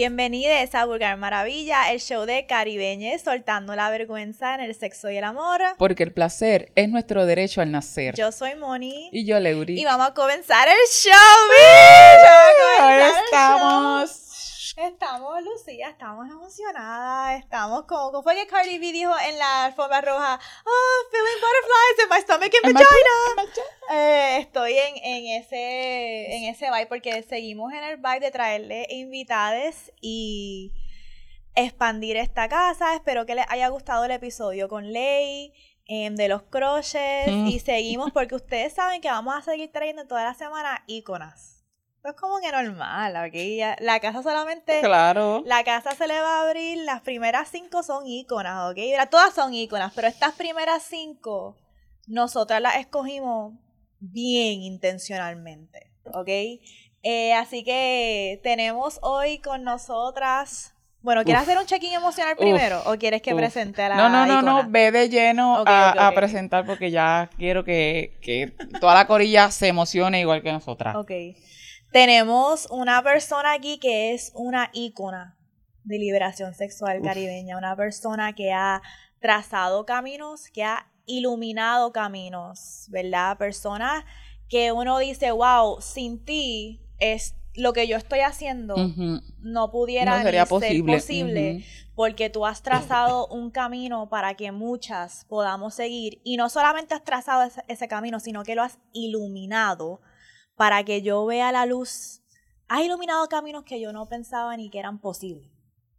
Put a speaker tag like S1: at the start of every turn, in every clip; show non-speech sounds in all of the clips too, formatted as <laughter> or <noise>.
S1: Bienvenidos a Vulgar Maravilla, el show de caribeñes soltando la vergüenza en el sexo y el amor.
S2: Porque el placer es nuestro derecho al nacer.
S1: Yo soy Moni.
S2: Y yo, Leuri.
S1: Y vamos a comenzar el show.
S2: Ahí
S1: comenzar el
S2: estamos.
S1: show. Estamos, Lucía, estamos emocionadas. Estamos como, ¿cómo fue que Cardi B dijo en la alfombra roja? Oh, feeling butterflies in my stomach and vagina. Eh, estoy en, en ese en ese vibe porque seguimos en el vibe de traerle invitades y expandir esta casa. Espero que les haya gustado el episodio con Ley em, de los croches
S2: Mm.
S1: y seguimos porque ustedes saben que vamos a seguir trayendo toda la semana íconas. Esto es como que normal, ¿ok? Ya- La casa solamente...
S2: Claro.
S1: La casa se le va a abrir, las primeras cinco son íconas, ¿ok? Todas son íconas, pero estas primeras cinco nosotras las escogimos bien intencionalmente, ¿ok? Eh, así que tenemos hoy con nosotras... Bueno, ¿quieres
S2: Uf.
S1: hacer un check-in emocional
S2: Uf.
S1: primero o quieres que
S2: Uf.
S1: presente a la
S2: No, no, no, no, ve de lleno a, presentar porque ya quiero que, que toda la corilla se emocione igual que nosotras.
S1: Ok. Tenemos una persona aquí que es una ícona de liberación sexual
S2: Uf.
S1: caribeña, una persona que ha trazado caminos, que ha iluminado caminos, ¿verdad? Personas que uno dice, wow, sin ti es lo que yo estoy haciendo no pudiera
S2: No sería
S1: ni ser
S2: posible.
S1: porque tú has trazado un camino para que muchas podamos seguir y no solamente has trazado ese, ese camino, sino que lo has iluminado para que yo vea la luz. Has iluminado caminos que yo no pensaba ni que eran posibles,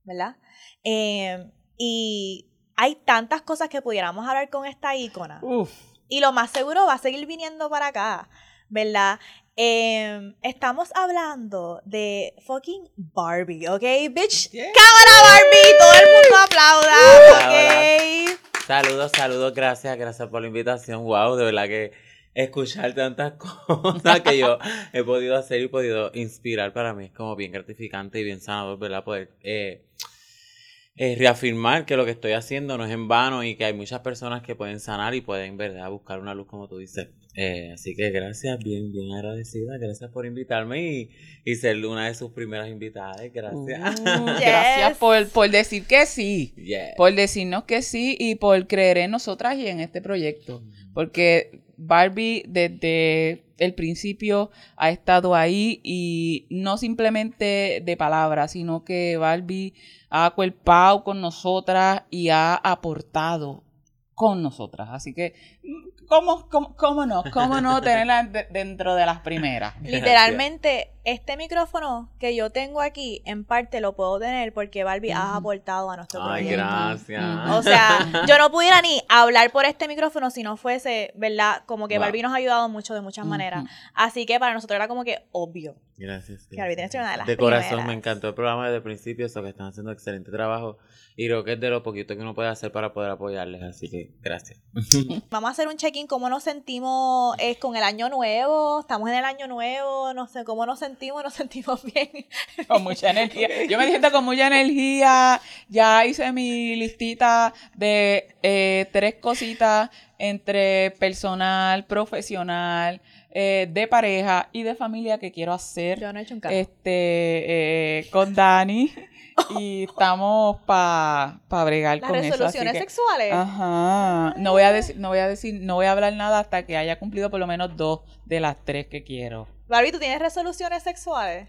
S1: ¿verdad? Eh, y hay tantas cosas que pudiéramos hablar con esta ícona.
S2: Uf.
S1: Y lo más seguro va a seguir viniendo para acá, ¿verdad? Eh, estamos hablando de fucking Barbie, ¿ok? Bitch, cámara Barbie, todo el mundo aplauda, ¿ok?
S3: Saludos, saludos, gracias, gracias por la invitación. Wow, de verdad que escuchar tantas <laughs> cosas que yo he podido hacer y podido inspirar para mí es como bien gratificante y bien sanador, ¿verdad? Poder eh, eh, reafirmar que lo que estoy haciendo no es en vano y que hay muchas personas que pueden sanar y pueden, ¿verdad?, buscar una luz como tú dices. Eh, así que gracias, bien, bien agradecida, gracias por invitarme y, y ser una de sus primeras invitadas. Gracias. <laughs>
S2: Uh, Gracias
S1: Yes.
S2: por, por decir que sí.
S3: Yeah.
S2: Por decirnos que sí y por creer en nosotras y en este proyecto. Porque Barbie desde el principio ha estado ahí y no simplemente de palabras, sino que Barbie ha acuerpado con nosotras y ha aportado con nosotras. Así que, ¿cómo, cómo, cómo no? ¿Cómo no tenerla de- dentro de las primeras? <laughs>
S1: Literalmente, este micrófono que yo tengo aquí, en parte lo puedo tener porque Barbie ha aportado a nuestro
S3: Ay,
S1: proyecto.
S3: gracias.
S1: O sea, <laughs> yo no pudiera ni hablar por este micrófono si no fuese, ¿verdad? Como que
S3: Wow.
S1: Barbie nos ha ayudado mucho de muchas maneras. Así que para nosotros era como que obvio.
S3: Gracias.
S1: Que una de las
S3: De corazón,
S1: primeras.
S3: me encantó el programa desde el principio, eso que están haciendo excelente trabajo. Y creo que es de lo poquito que uno puede hacer para poder apoyarles, así que gracias. <laughs>
S1: Vamos a hacer un check-in, cómo nos sentimos eh, con el año nuevo. Estamos en el año nuevo, no sé cómo nos sentimos, nos sentimos <laughs> bien.
S2: Con mucha energía. Yo me siento con mucha energía. Ya hice mi listita de eh, tres cositas entre personal, profesional, eh, de pareja y de familia que quiero hacer
S1: Yo no he hecho un carro.
S2: este eh, con Dani. <laughs> Y estamos para pa bregar
S1: Las
S2: con eso. así
S1: resoluciones sexuales.
S2: Ajá. No voy a decir, no voy a decir, no voy a hablar nada hasta que haya cumplido por lo menos dos de las tres que quiero.
S1: Barbie, ¿tú tienes resoluciones sexuales?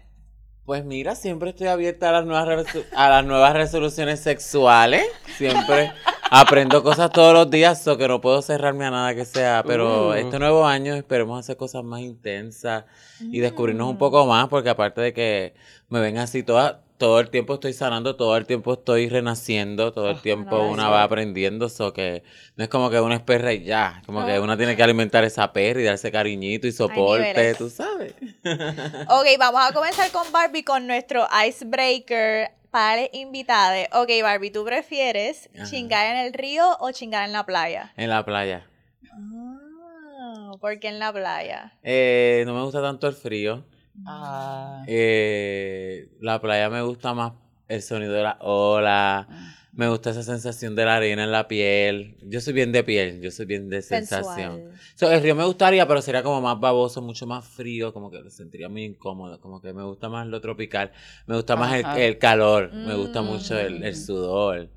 S3: Pues mira, siempre estoy abierta a las nuevas, a las nuevas resoluciones sexuales. Siempre aprendo cosas todos los días, so que no puedo cerrarme a nada que sea. Pero
S2: Uh.
S3: este nuevo año esperemos hacer cosas más intensas y descubrirnos
S1: Mm.
S3: un poco más, porque aparte de que me ven así toda, todo el tiempo estoy sanando, todo el tiempo estoy renaciendo, todo el
S2: Ah,
S3: tiempo una va aprendiendo, so que no es como que uno es perra y ya, como que uno tiene que alimentar esa perra y darse cariñito y soporte, tú sabes. <laughs>
S1: Ok, vamos a comenzar con Barbie con nuestro icebreaker para las invitadas. Ok, Barbie, ¿tú prefieres
S3: Ajá.
S1: chingar en el río o chingar en la playa?
S3: En la playa.
S1: Ah, ¿por qué en la playa?
S3: Eh, no me gusta tanto el frío.
S2: Ah.
S3: Eh, la playa me gusta más el sonido de la ola, Me gusta esa sensación de la arena en la piel. Yo soy bien de piel, yo soy bien de sensación. So, el río me gustaría, pero sería como más baboso, mucho más frío, como que lo sentiría muy incómodo, como que me gusta más lo tropical, me gusta más el, el calor, me gusta mucho el,
S1: Mm.
S3: el sudor,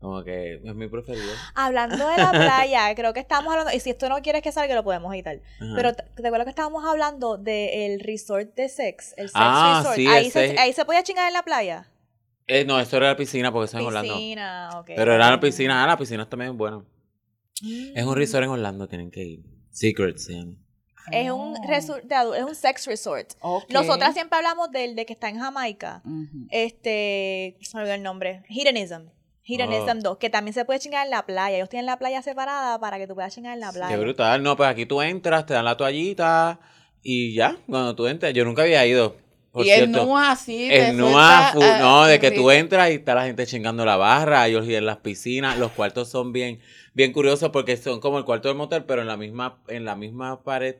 S3: como que es mi preferido.
S1: Hablando de la <laughs> playa, creo que estábamos hablando, y si esto no quieres que salga, lo podemos editar.
S3: Ajá.
S1: Pero te, acuerdas que estábamos hablando del resort de sex, el sex
S3: Ah,
S1: resort.
S3: sí,
S1: ahí,
S3: ese-
S1: se, ahí se podía chingar en la playa.
S3: Eh, no, esto era la piscina porque eso es en Orlando.
S1: Piscina, ok.
S3: Pero era la piscina, ah, la piscina está también buena.
S1: Mm.
S3: Es un resort en Orlando, tienen que ir. Secret se llama.
S1: Es un
S2: Oh.
S1: resort de es un sex resort.
S2: Ok.
S1: Nosotras siempre hablamos del de que está en Jamaica. Este, se me olvidó el nombre. Hedonism. Hedonism
S3: Oh.
S1: 2, que también se puede chingar en la playa. Ellos tienen la playa separada para que tú puedas chingar en la playa.
S3: Qué brutal. No, pues aquí tú entras, te dan la toallita y ya, cuando tú entras. Yo nunca había ido. Por
S2: y el. NUA así.
S3: El NUA,
S2: suelta,
S3: fu-
S2: ah,
S3: no, de que tú entras y está la gente chingando la barra, ellos y en las piscinas, los cuartos son bien, bien curiosos porque son como el cuarto del motel, pero en la misma, en la misma pared,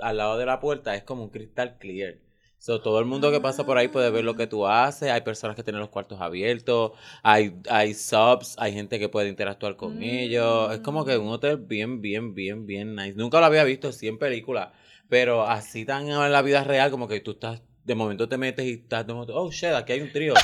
S3: al lado de la puerta, es como un cristal clear. So, todo el mundo que pasa por ahí puede ver lo que tú haces, hay personas que tienen los cuartos abiertos, hay, hay subs, hay gente que puede interactuar con
S1: Mm.
S3: ellos, es como que un hotel bien, bien, bien, bien nice. Nunca lo había visto, sí en películas, pero así tan en la vida real como que tú estás, de momento te metes y estás de momento, oh shit, aquí hay un trío.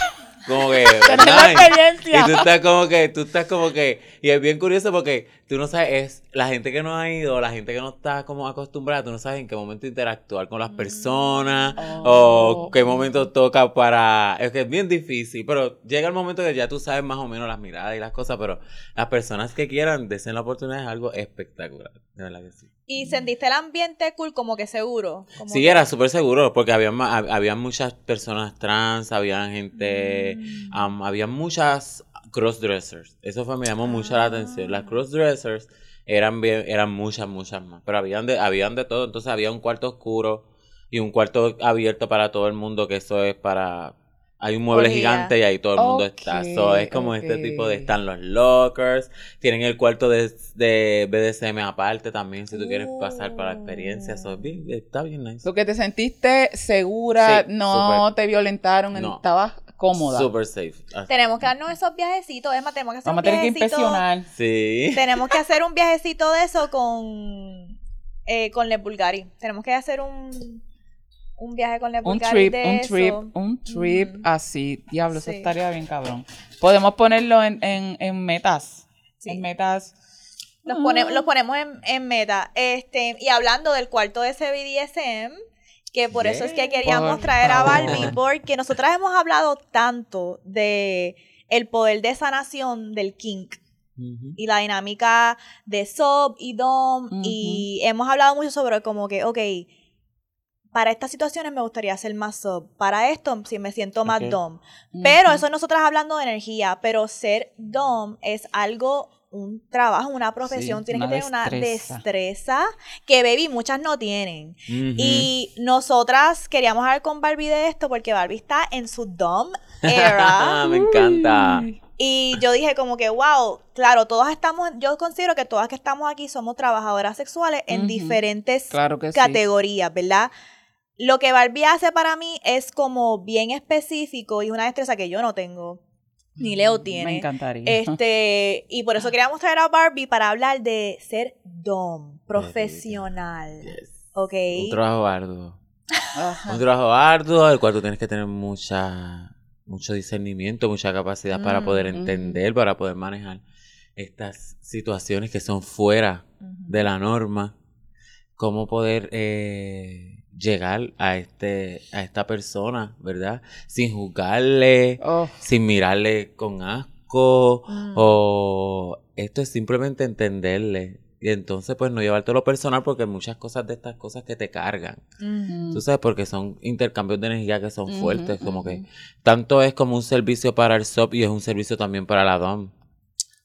S3: Como que, <laughs> nice. Y tú estás como que, tú estás como que, y es bien curioso porque tú no sabes, es la gente que no ha ido, la gente que no está como acostumbrada, tú no sabes en qué momento interactuar con las personas,
S2: Oh.
S3: o qué momento toca para, es que es bien difícil, pero llega el momento que ya tú sabes más o menos las miradas y las cosas, pero las personas que quieran, desen la oportunidad, es algo espectacular, de verdad que sí.
S1: Y sentiste el ambiente cool, como que seguro. como
S3: Sí,
S1: que-
S3: era súper seguro, porque había, había muchas personas trans, había gente,
S1: Mm.
S3: había muchas crossdressers. Eso fue, me llamó mucho la atención. Las
S1: Ah.
S3: crossdressers eran bien, eran muchas, muchas más. Pero habían de, habían de todo. Entonces había un cuarto oscuro y un cuarto abierto para todo el mundo, que eso es para. Hay un mueble gigante y ahí todo el mundo está. So, es como este tipo de. Están los lockers. Tienen el cuarto de, de BDSM aparte también, si tú quieres pasar para la experiencia. So, está bien nice.
S2: Lo que te sentiste segura,
S3: Sí,
S2: no te violentaron,
S3: No.
S2: estabas cómoda.
S3: Super safe. Ah,
S1: Tenemos que darnos esos viajecitos, es más, tenemos que hacer
S2: Vamos a
S1: un
S2: tener que
S1: viajecito.
S2: impresionar.
S3: Sí. <laughs>
S1: Tenemos que hacer un viajecito de eso con eh, con Les Bulgari. Tenemos que hacer un un viaje con Les
S2: Un
S1: Bulgari
S2: trip,
S1: de
S2: un
S1: eso.
S2: trip, un trip
S1: Mm.
S2: así. Diablo, eso
S1: Sí.
S2: estaría bien cabrón. Podemos ponerlo en, en, en metas.
S1: Sí.
S2: En metas.
S1: Los,
S2: Ah.
S1: pone- los ponemos en, en meta. Este, y hablando del cuarto de ese BDSM, que por eso es que queríamos traer a. Barbie, porque nosotras hemos hablado tanto de el poder de sanación del kink y la dinámica de sub y dom y hemos hablado mucho sobre como que, ok, para estas situaciones me gustaría hacer más sub, para esto si me siento más
S3: Ok.
S1: dom. Pero
S2: Ujú.
S1: eso es nosotras hablando de energía, pero ser dom es algo, un trabajo, una profesión,
S2: Sí,
S1: tienes
S2: una
S1: que tener una
S2: destreza.
S1: destreza que baby muchas no tienen. Y nosotras queríamos hablar con Barbie de esto porque Barbie está en su dom era. <laughs>
S3: me encanta.
S2: Uy.
S1: Y yo dije como que, wow, claro, todas estamos, yo considero que todas que estamos aquí somos trabajadoras sexuales en diferentes
S2: Claro sí.
S1: categorías, ¿verdad? Lo que Barbie hace para mí es como bien específico y una destreza que yo no tengo, ni Leo
S2: Me
S1: tiene.
S2: encantaría.
S1: Este, y por eso queríamos traer a Barbie para hablar de ser dom, profesional.
S3: Yes.
S1: ¿Ok?
S3: Un trabajo arduo.
S2: Ajá.
S3: Un trabajo arduo, el cual tú tienes que tener mucha, mucho discernimiento, mucha capacidad para
S1: Mm,
S3: poder entender, para poder manejar estas situaciones que son fuera de la norma. Cómo poder eh, llegar a este, a esta persona, ¿verdad? Sin juzgarle,
S2: Oh,
S3: sin mirarle con asco,
S1: Mm.
S3: o esto es simplemente entenderle. Y entonces, pues, no llevártelo personal porque hay muchas cosas de estas cosas que te cargan.
S1: Ujú.
S3: Tú sabes, porque son intercambios de energía que son fuertes, como que tanto es como un servicio para el SOP y es un servicio también para la DOM.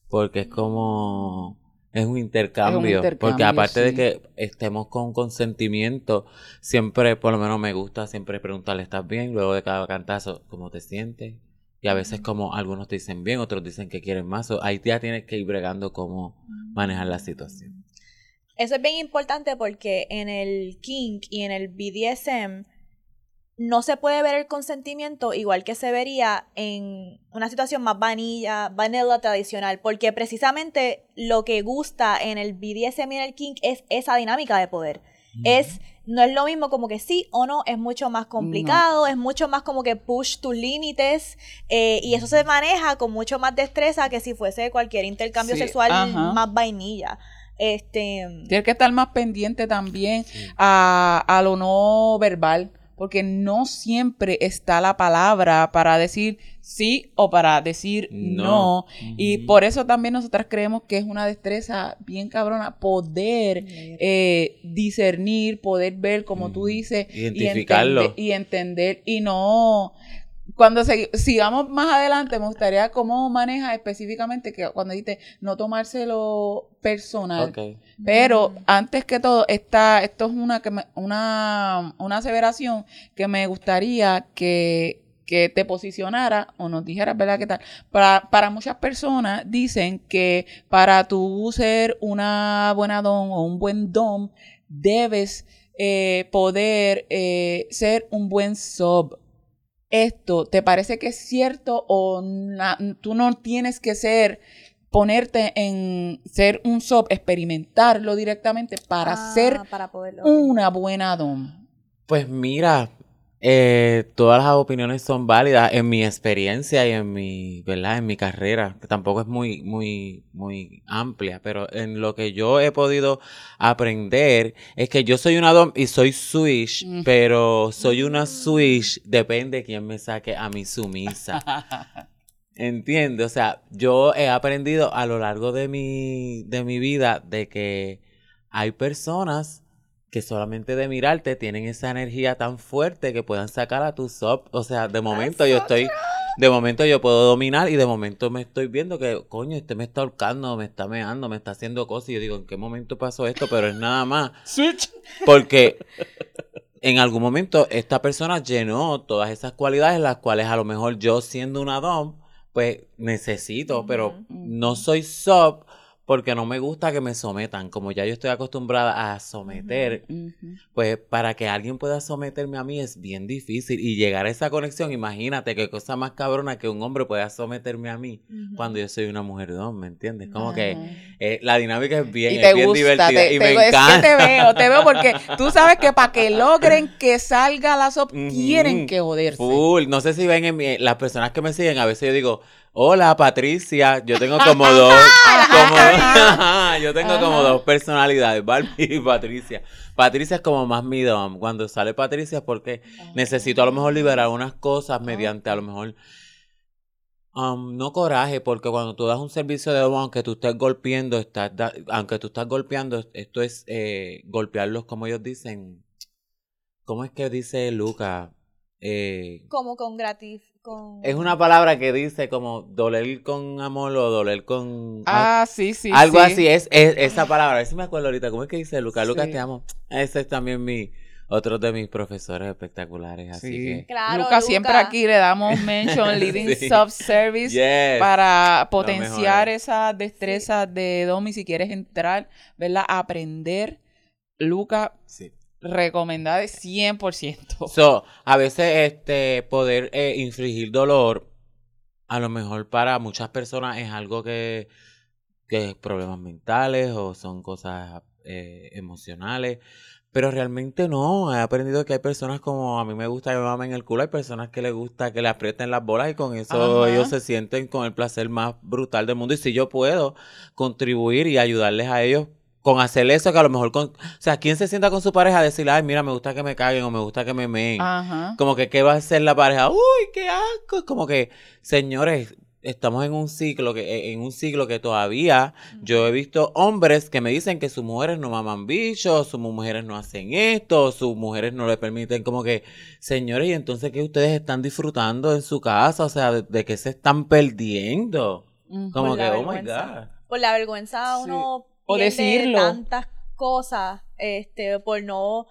S3: Porque es como, es un intercambio. porque
S2: intercambio,
S3: aparte de que estemos con consentimiento, siempre, por lo menos me gusta siempre preguntarle, ¿estás bien? Luego de cada cantazo, ¿cómo te sientes? Y a veces como algunos te dicen bien, otros dicen que quieren más. o ahí ya tienes que ir bregando cómo manejar la situación.
S1: Eso es bien importante porque en el kink y en el BDSM no se puede ver el consentimiento igual que se vería en una situación más vanilla, vanilla tradicional, porque precisamente lo que gusta en el BDSM y en el kink es esa dinámica de poder. Es no es lo mismo como que sí o no, es mucho más complicado, es mucho más como que push tus límites eh, y eso se maneja con mucho más destreza que si fuese cualquier intercambio
S2: Sí,
S1: sexual
S2: ajá.
S1: más vainilla. Este,
S2: Tienes que estar más pendiente también a, a lo no verbal, porque no siempre está la palabra para decir sí o para decir no.
S3: No.
S2: Y por eso también nosotras creemos que es una destreza bien cabrona poder eh, discernir, poder ver, como tú dices, y
S3: Identificarlo.
S2: y entender y no cuando segui- sigamos más adelante, me gustaría cómo maneja específicamente que cuando dices no tomárselo personal. Pero
S1: Mm.
S2: antes que todo, esta, esto es una, que me- una, una aseveración que me gustaría que, que te posicionara o nos dijeras, ¿verdad? ¿Qué tal? Para, para muchas personas dicen que para tú ser una buena dom o un buen dom, debes eh, poder eh, ser un buen sub. ¿Esto te parece que es cierto o na- tú no tienes que ser ponerte en ser un sub, experimentarlo directamente para
S1: ah,
S2: ser
S1: para poderlo.
S2: una buena dom.
S3: Pues mira, eh, todas las opiniones son válidas en mi experiencia y en mi, ¿verdad? En mi carrera, que tampoco es muy, muy, muy amplia, pero en lo que yo he podido aprender es que yo soy una dom y soy switch,
S2: Mm.
S3: pero soy una switch, depende de quién me saque a mi sumisa. <laughs> Entiende, o sea, yo he aprendido a lo largo de mi, de mi vida de que hay personas que solamente de mirarte tienen esa energía tan fuerte que puedan sacar a tu sub. O sea, de momento yo estoy, de momento yo puedo dominar y de momento me estoy viendo que, coño, este me está ahorcando, me está meando, me está haciendo cosas y yo digo, ¿en qué momento pasó esto? Pero es nada más.
S2: Switch.
S3: Porque en algún momento esta persona llenó todas esas cualidades, las cuales a lo mejor yo siendo una dom, pues necesito, pero no soy sub porque no me gusta que me sometan. Como ya yo estoy acostumbrada a someter, pues para que alguien pueda someterme a mí es bien difícil. Y llegar a esa conexión, imagínate qué cosa más cabrona que un hombre pueda someterme a mí cuando yo soy una mujer dom, ¿me entiendes? Como que eh, la dinámica es bien,
S2: Y
S3: es
S2: te
S3: bien
S2: gusta,
S3: divertida
S2: te-
S3: y
S2: te-
S3: me
S2: es que te veo, te veo porque <laughs> tú sabes que para que logren que salga la sop, tienen que joderse.
S3: Full. No sé si ven en mi- las personas que me siguen, a veces yo digo, hola Patricia, yo tengo <laughs> como dos, como, <laughs> yo tengo como dos personalidades, Barbie y Patricia. Patricia es como más mi dom. Cuando sale Patricia es porque necesito a lo mejor liberar unas cosas mediante a lo mejor um, no coraje, porque cuando tú das un servicio de dom, aunque tú estés golpeando, estás da- aunque tú estás golpeando, esto es eh, golpearlos como ellos dicen. ¿Cómo es que dice Luca? Eh,
S1: Como con gratis. Con...
S3: es una palabra que dice como doler con amor o doler con...
S2: Ah, sí, sí.
S3: algo
S2: sí.
S3: así, es, es esa palabra. A ver si me acuerdo ahorita. ¿Cómo es que dice Luca? Lucas,
S2: Sí.
S3: te amo. Ese es también mi... Otro de mis profesores espectaculares, así
S2: Sí.
S3: que...
S1: Claro,
S2: Lucas, siempre aquí le damos mention <laughs> Leading
S3: Sí.
S2: Sub-Service
S3: Yes.
S2: para potenciar esas destrezas de Domi si quieres entrar, ¿verdad? Aprender. Luca,
S3: Sí.
S2: Recomendada de 100%.
S3: So, a veces este poder eh, infligir dolor, a lo mejor para muchas personas es algo que, que es problemas mentales o son cosas eh, emocionales. Pero realmente no, he aprendido que hay personas como a mí me gusta que me mamen el culo, hay personas que les gusta que le aprieten las bolas y con eso
S2: Ajá.
S3: ellos se sienten con el placer más brutal del mundo. Y si yo puedo contribuir y ayudarles a ellos con hacer eso, que a lo mejor con... O sea, ¿quién se sienta con su pareja a decirle, ay, mira, me gusta que me caguen o me gusta que me meen?
S2: Ajá.
S3: Como que, ¿qué va a hacer la pareja? ¡Uy, qué asco! Como que, señores, estamos en un ciclo que, en un ciclo que todavía yo he visto hombres que me dicen que sus mujeres no maman bichos, sus mujeres no hacen esto, sus mujeres no le permiten, como que, señores, ¿y entonces qué ustedes están disfrutando en su casa? O sea, ¿de, de qué se están perdiendo?
S2: Ujú.
S3: Como
S1: Por
S3: que, oh my. God.
S1: Por la vergüenza
S2: Sí. O decirlo.
S1: tantas cosas, este, por no,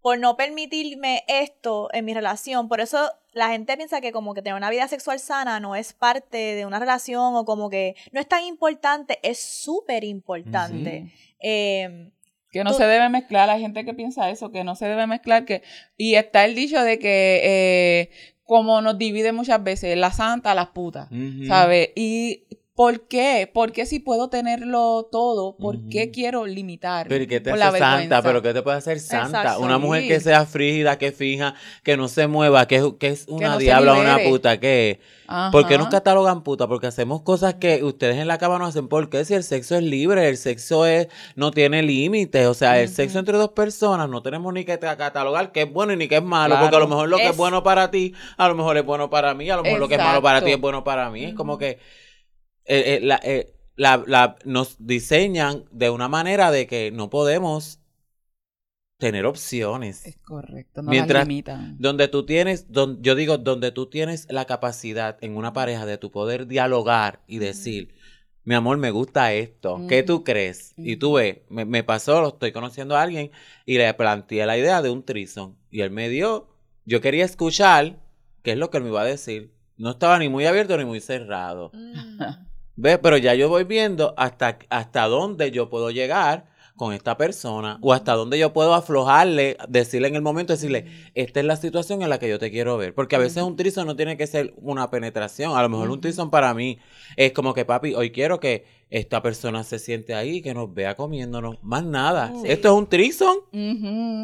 S1: por no permitirme esto en mi relación. Por eso la gente piensa que como que tener una vida sexual sana no es parte de una relación o como que no es tan importante, es súper importante. Eh,
S2: Que no
S1: Tú-
S2: se debe mezclar, hay gente que piensa eso, que no se debe mezclar, que y está el dicho de que eh, como nos divide muchas veces, la santa, las putas,
S3: Ujú.
S2: ¿sabes? Y ¿por qué? ¿Por qué si puedo tenerlo todo? ¿Por qué quiero limitar?
S3: Pero ¿y qué te hace santa?
S2: vergüenza.
S3: ¿Pero qué te puede hacer santa?
S1: Exacto.
S3: Una mujer que sea frígida, que fija, que no se mueva, que es, que es una
S2: no se
S3: diabla, una puta, ¿qué?
S2: Ajá.
S3: ¿Por qué nos catalogan puta? Porque hacemos cosas que ustedes en la cama no hacen. ¿Por qué? Si el sexo es libre, el sexo es no tiene límites. O sea, el sexo entre dos personas no tenemos ni que ta- catalogar qué es bueno y ni qué es malo.
S2: Claro.
S3: Porque a lo mejor lo que es bueno para ti, a lo mejor es bueno para mí, a lo mejor lo que es malo para ti es bueno para mí. Es como que eh, eh, la- eh, la- la- nos diseñan de una manera de que no podemos tener opciones.
S2: Es correcto, no
S3: Mientras-
S2: las limitan.
S3: Donde tú tienes, don- yo digo, donde tú tienes la capacidad en una pareja de tu poder dialogar y decir, mi amor, me gusta esto, ¿qué tú crees? Y tú ves, me, me pasó, lo estoy conociendo a alguien y le planteé la idea de un trison y él me dio, yo quería escuchar qué es lo que él me iba a decir. No estaba ni muy abierto ni muy cerrado.
S1: Mm. <laughs> <laughs>
S3: ¿Ves? Pero ya yo voy viendo hasta, hasta dónde yo puedo llegar con esta persona o hasta dónde yo puedo aflojarle, decirle en el momento, decirle, esta es la situación en la que yo te quiero ver. Porque a veces un trison no tiene que ser una penetración. A lo mejor un trison para mí es como que, papi, hoy quiero que esta persona se siente ahí, que nos vea comiéndonos. Más nada.
S1: Sí.
S3: Esto es un trison.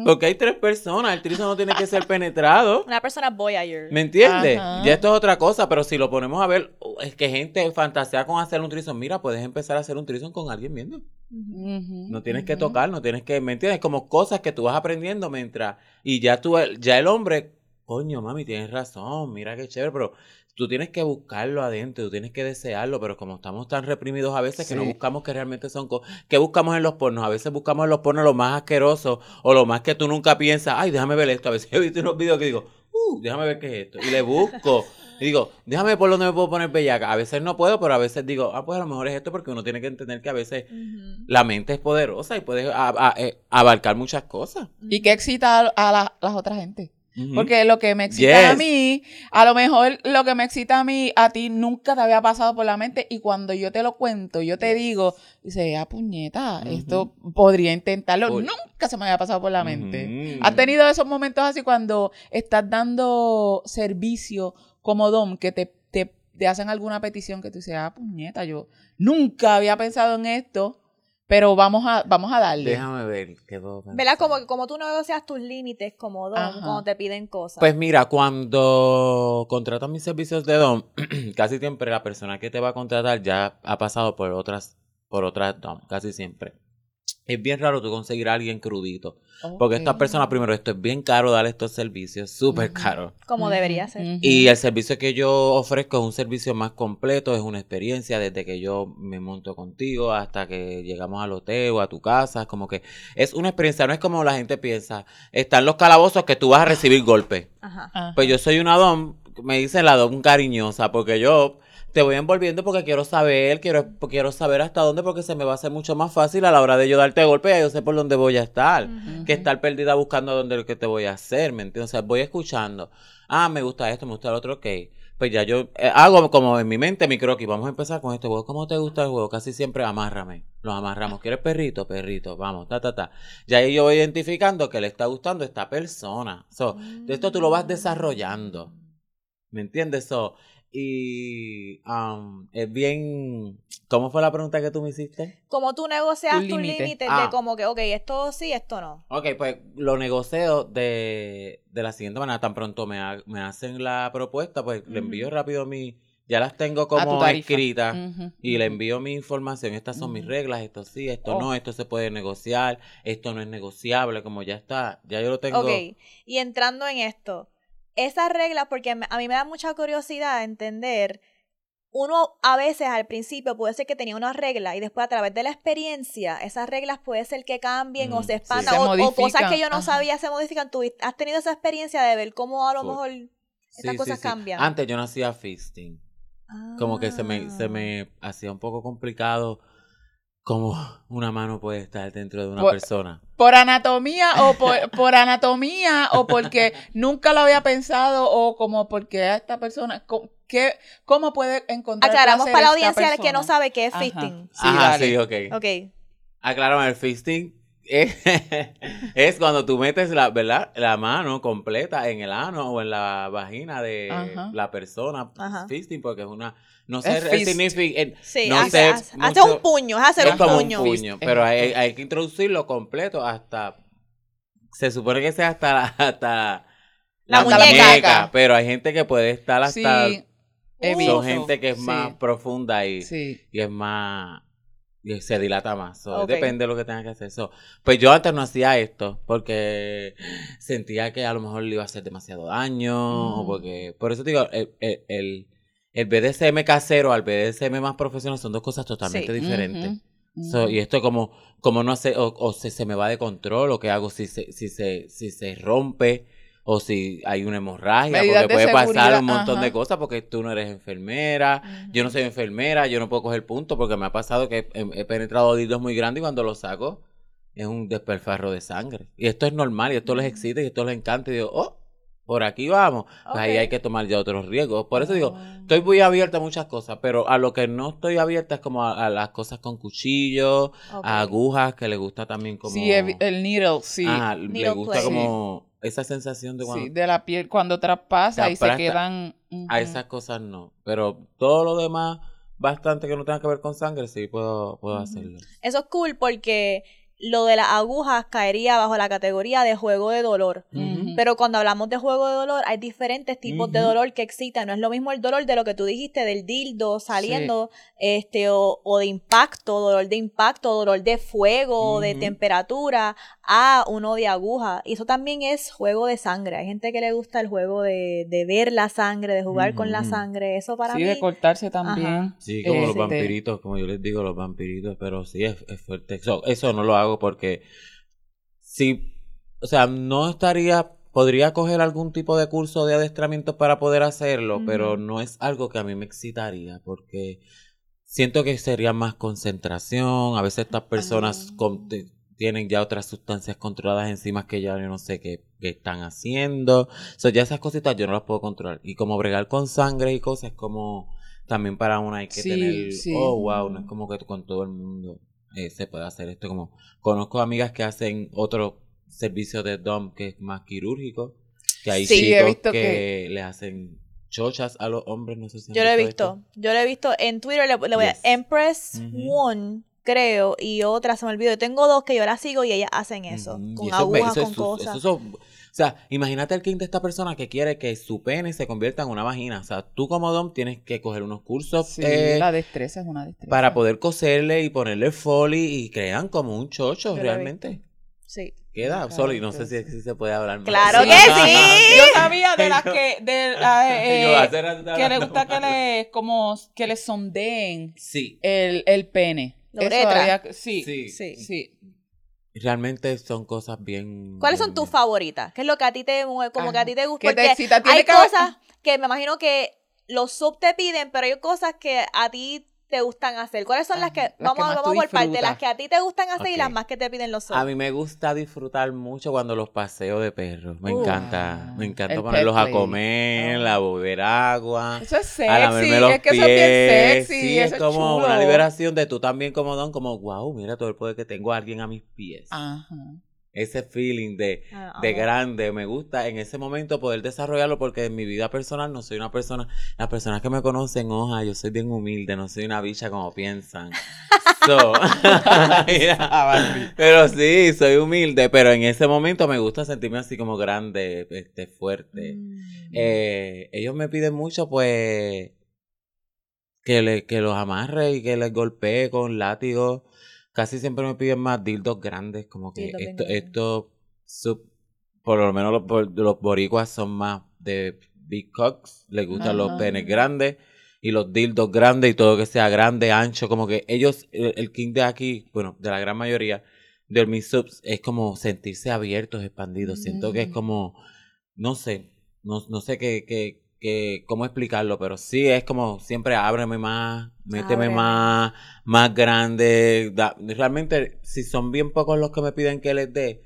S3: Porque hay tres personas. El trison no tiene que ser penetrado. <laughs>
S1: Una persona voyeur.
S3: ¿Me entiendes? Ya esto es otra cosa, pero si lo ponemos a ver, es que gente fantasea con hacer un trison. Mira, puedes empezar a hacer un trison con alguien viendo. No tienes que tocar, no tienes que, ¿me entiendes? Como cosas que tú vas aprendiendo mientras, y ya tú, ya el hombre, coño, mami, tienes razón, mira qué chévere, pero tú tienes que buscarlo adentro, tú tienes que desearlo, pero como estamos tan reprimidos a veces que no buscamos que realmente son cosas, ¿qué buscamos en los pornos? A veces buscamos en los pornos lo más asqueroso, o lo más que tú nunca piensas, ay, déjame ver esto, a veces <laughs> he visto unos videos que digo, uh, déjame ver qué es esto, y le busco, y digo, déjame por dónde me puedo poner bellaca, a veces no puedo, pero a veces digo, ah, pues a lo mejor es esto, porque uno tiene que entender que a veces la mente es poderosa y puede a- a- eh, abarcar muchas cosas.
S2: ¿Y qué excita a, a la- las otras gente? Porque lo que me excita a mí, a lo mejor lo que me excita a mí, a ti nunca te había pasado por la mente. Y cuando yo te lo cuento, yo te digo, dice, ah, puñeta, esto podría intentarlo.
S3: Uy.
S2: Nunca se me había pasado por la mente. ¿Has tenido esos momentos así cuando estás dando servicio como Dom, que te, te, te hacen alguna petición que tú dices, ah, puñeta, yo nunca había pensado en esto, pero vamos a, vamos a darle.
S3: Déjame ver qué puedo pensar.
S1: ¿Verdad? Como, que- como tú negocias tus límites como don
S2: Ajá.
S1: cuando te piden cosas.
S3: Pues mira, cuando contratas mis servicios de DOM, <clears throat> casi siempre la persona que te va a contratar ya ha pasado por otras, por otras DOM, casi siempre. Es bien raro tú conseguir a alguien crudito. Porque estas personas, primero, esto es bien caro dar estos servicios, súper caro.
S1: como debería ser.
S3: Y el servicio que yo ofrezco es un servicio más completo, es una experiencia desde que yo me monto contigo hasta que llegamos al hotel o a tu casa, es como que es una experiencia, no es como la gente piensa, están los calabozos que tú vas a recibir golpes.
S1: Ajá.
S2: Ajá.
S3: Pues yo soy una dom, me dicen la dom cariñosa, porque yo te voy envolviendo porque quiero saber, quiero, quiero saber hasta dónde, porque se me va a hacer mucho más fácil a la hora de yo darte golpe, ya yo sé por dónde voy a estar que estar perdida buscando dónde lo que te voy a hacer, ¿me entiendes? O sea, voy escuchando. Ah, me gusta esto, me gusta lo otro, ok. Pues ya yo eh, hago como en mi mente mi croquis. Vamos a empezar con este juego. ¿Cómo te gusta el juego? Casi siempre amárrame. Los amarramos. ¿Quieres perrito? Perrito. Vamos, ta, ta, ta. Ya ahí yo voy identificando que le está gustando esta persona. So, de esto tú lo vas desarrollando. ¿Me entiendes? So, y um, es bien... ¿Cómo fue la pregunta que tú me hiciste?
S1: Como tú negocias
S2: Tu
S1: tus
S2: límite.
S1: límites
S3: Ah.
S1: de como que, ok, esto sí, esto no.
S3: Ok, pues lo negocio de, de la siguiente manera. Tan pronto me, ha- me hacen la propuesta, pues le envío rápido mi... Ya las tengo como escritas. Y le envío mi información. Estas son mis reglas. Esto sí, esto
S2: Oh.
S3: no. Esto se puede negociar. Esto no es negociable. Como ya está. Ya yo lo tengo.
S1: Ok, y entrando en esto, esas reglas, porque a mí me da mucha curiosidad entender, uno a veces al principio puede ser que tenía una regla y después a través de la experiencia, esas reglas puede ser que cambien o
S3: Mm,
S1: se expandan
S2: Se
S1: o, o cosas que yo no
S2: ajá.
S1: sabía se modifican. ¿Tú has tenido esa experiencia de ver cómo a lo
S3: Full.
S1: mejor estas
S3: sí,
S1: cosas
S3: sí.
S1: cambian?
S3: Antes yo no hacía fisting. Como que se me, se
S1: Ah.
S3: me hacía un poco complicado cómo una mano puede estar dentro de una
S2: Por-
S3: persona.
S2: Por anatomía o por, <laughs> por anatomía o porque nunca lo había pensado o como porque a esta persona, ¿qué, ¿cómo puede encontrar
S1: Aclaramos para la audiencia que no sabe qué es
S2: Ajá.
S1: fisting.
S2: Sí,
S3: Ajá,
S2: dale.
S3: sí, ok.
S1: Ok.
S3: Aclárame, el fisting es, <laughs> es cuando tú metes la, ¿verdad? la mano completa en el ano o en la vagina de
S2: Ajá.
S3: la persona
S1: Ajá.
S3: fisting, porque es una, no sé,
S2: Es
S3: el
S2: fist.
S3: significa, eh,
S1: Sí,
S3: no
S1: hace,
S3: sé
S1: hace- hace un puño, es hacer
S3: es
S1: un
S3: como
S1: puño.
S3: un puño, pero hay, hay que introducirlo completo hasta, se supone que sea hasta la, hasta
S1: La
S2: muñeca.
S3: pero hay gente que puede estar hasta,
S2: Sí, he visto.
S3: son gente que es
S2: Sí,
S3: más profunda y,
S2: Sí.
S3: y es más y se dilata más. So. Depende de lo que tenga que hacer. So, pues yo antes no hacía esto porque sentía que a lo mejor le iba a hacer demasiado daño. o porque Por eso digo, el, el, el, el BDSM casero al BDSM más profesional son dos cosas totalmente
S1: Sí.
S3: diferentes. So,
S2: ujú.
S3: y esto como, como no hace, o, o se, se me va de control, o qué hago si se, si se, si se rompe, o si hay una hemorragia,
S2: Medidas
S3: porque
S2: de
S3: puede pasar un montón
S2: ajá.
S3: de cosas porque tú no eres enfermera, yo no soy enfermera, yo no puedo coger punto porque me ha pasado que he, he penetrado dildos muy grandes y cuando los saco es un desperfarro de sangre. Y esto es normal, y esto les excita y esto les encanta y digo, oh, por aquí vamos. Pues ahí hay que tomar ya otros riesgos. Por eso digo,
S2: Ah.
S3: Estoy muy abierta a muchas cosas, pero a lo que no estoy abierta es como a, a las cosas con cuchillos, a agujas, que le gusta también como...
S2: Sí, el, el needle, sí.
S3: Ah, le gusta
S1: play.
S3: como esa sensación de cuando...
S2: Sí, de la piel cuando traspasa y se quedan.
S3: A esas cosas no, pero todo lo demás, bastante que no tenga que ver con sangre, sí puedo, puedo hacerlo.
S1: Eso es cool porque lo de las agujas caería bajo la categoría de juego de dolor. Pero cuando hablamos de juego de dolor, hay diferentes tipos de dolor que excitan. No es lo mismo el dolor de lo que tú dijiste, del dildo saliendo, este, o, o de impacto, dolor de impacto, dolor de fuego, de
S3: Ujú.
S1: temperatura, a uno de aguja. Y eso también es juego de sangre. Hay gente que le gusta el juego de, de ver la sangre, de jugar con la sangre. Eso para
S2: Sí,
S1: mí.
S2: de cortarse también.
S3: Sí, como los
S2: Este,
S3: vampiritos, como yo les digo, los vampiritos, pero sí es, es fuerte. Eso, eso no lo hago porque sí, o sea, no estaría, podría coger algún tipo de curso de adiestramiento para poder hacerlo, pero no es algo que a mí me excitaría porque siento que sería más concentración. A veces estas personas con- te- tienen ya otras sustancias controladas encima que ya yo no sé qué, qué están haciendo. O sea, ya esas cositas yo no las puedo controlar. Y como bregar con sangre y cosas como también para una hay que
S2: Sí,
S3: tener,
S2: sí.
S3: oh, wow, no es como que con todo el mundo eh, se puede hacer esto. Como conozco amigas que hacen otro servicio de DOM que es más quirúrgico, que hay
S2: Sí, he visto
S3: que,
S2: que-
S3: le hacen chochas a los hombres, no sé si
S1: Yo lo he
S3: esto.
S1: visto. Yo lo he visto en Twitter. Le, le voy a. Empress
S3: Ujú.
S1: One, creo, y otra se me olvidó. Yo tengo dos que yo las sigo y ellas hacen eso.
S3: Ujú, y
S1: Con
S3: eso es-
S1: agujas,
S3: eso es
S1: con cosas.
S3: eso o sea, imagínate el king de esta persona que quiere que su pene se convierta en una vagina. O sea, tú como Dom tienes que coger unos cursos
S2: Sí,
S3: eh,
S2: la destreza es una destreza.
S3: para poder coserle y ponerle foley y crean como un chocho realmente.
S1: Sí.
S3: Queda
S2: Claro,
S3: solo y no sé si, si se puede hablar más.
S1: Claro
S2: Sí.
S1: que sí. <laughs>
S2: Yo sabía de las que, de <laughs> la, eh,
S3: estaba
S2: que le gusta que le, como, que le sondeen
S3: Sí,
S2: el, el pene.
S1: La
S2: Eso
S1: uretra.
S2: había- sí,
S3: sí,
S1: Sí.
S2: sí.
S3: Realmente son cosas bien...
S1: ¿Cuáles son
S3: bien-
S1: tus favoritas? ¿Qué es lo que a ti te mueve? Como que a ti te gusta.
S2: ¿Qué te
S1: Porque
S2: excita? Tiene
S1: hay
S2: que-
S1: cosas que me imagino que los sub te piden, pero hay cosas que a ti te gustan hacer. ¿Cuáles son las
S2: Ajá,
S1: que,
S2: las
S1: vamos,
S2: que
S1: vamos por parte, las que a ti te gustan hacer y las más que te piden los sub?
S3: A mí me gusta disfrutar mucho cuando los paseo de perros. Me
S1: Uh.
S3: encanta. Me encanta ponerlos a comer,
S2: Ah.
S3: a beber agua.
S2: Eso es
S3: a
S2: sexy.
S3: los
S2: Es que eso es bien
S3: pies.
S2: sexy.
S3: Sí,
S2: eso
S3: es como
S2: chulo.
S3: una liberación de tú también como don, como wow, mira todo el poder que tengo a alguien a mis pies.
S2: Ajá.
S3: Ese feeling de,
S1: Ah,
S3: de
S1: amo.
S3: grande, me gusta en ese momento poder desarrollarlo porque en mi vida personal no soy una persona, las personas que me conocen, oja, yo soy bien humilde, no soy una bicha como piensan. <laughs> So, <laughs> mira, pero sí, soy humilde, pero en ese momento me gusta sentirme así como grande, este, fuerte.
S1: Mm.
S3: Eh, ellos me piden mucho, pues, que, le, que los amarre y que les golpee con látigo. Casi siempre me piden más dildos grandes, como que
S1: Dildos
S3: esto,
S1: grandes.
S3: esto, sub- por lo menos los, por- los boricuas son más de big cocks, les gustan los penes grandes y los dildos grandes y todo que sea grande, ancho, como que ellos, el, el king de aquí, bueno, de la gran mayoría de mis subs es como sentirse abiertos, expandidos. Siento que es
S1: Mm.
S3: como, no sé, no, no sé qué, qué, qué- cómo explicarlo, pero sí es como siempre ábreme más, méteme
S1: Ábreme.
S3: más, más grande. da- realmente, si son bien pocos los que me piden que les dé,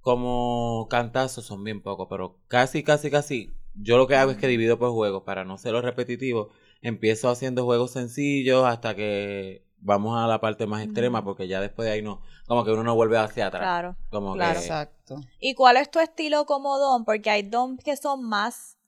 S3: como cantazos son bien pocos, pero casi, casi, casi, yo lo que hago es que divido por juegos para no ser repetitivo. Empiezo haciendo juegos sencillos hasta que vamos a la parte más extrema, porque ya después de ahí no, como que uno no vuelve hacia atrás.
S1: Claro.
S3: Como
S1: Claro.
S3: que,
S2: Exacto.
S1: ¿Y cuál es tu estilo como Dom? Porque hay Doms que son más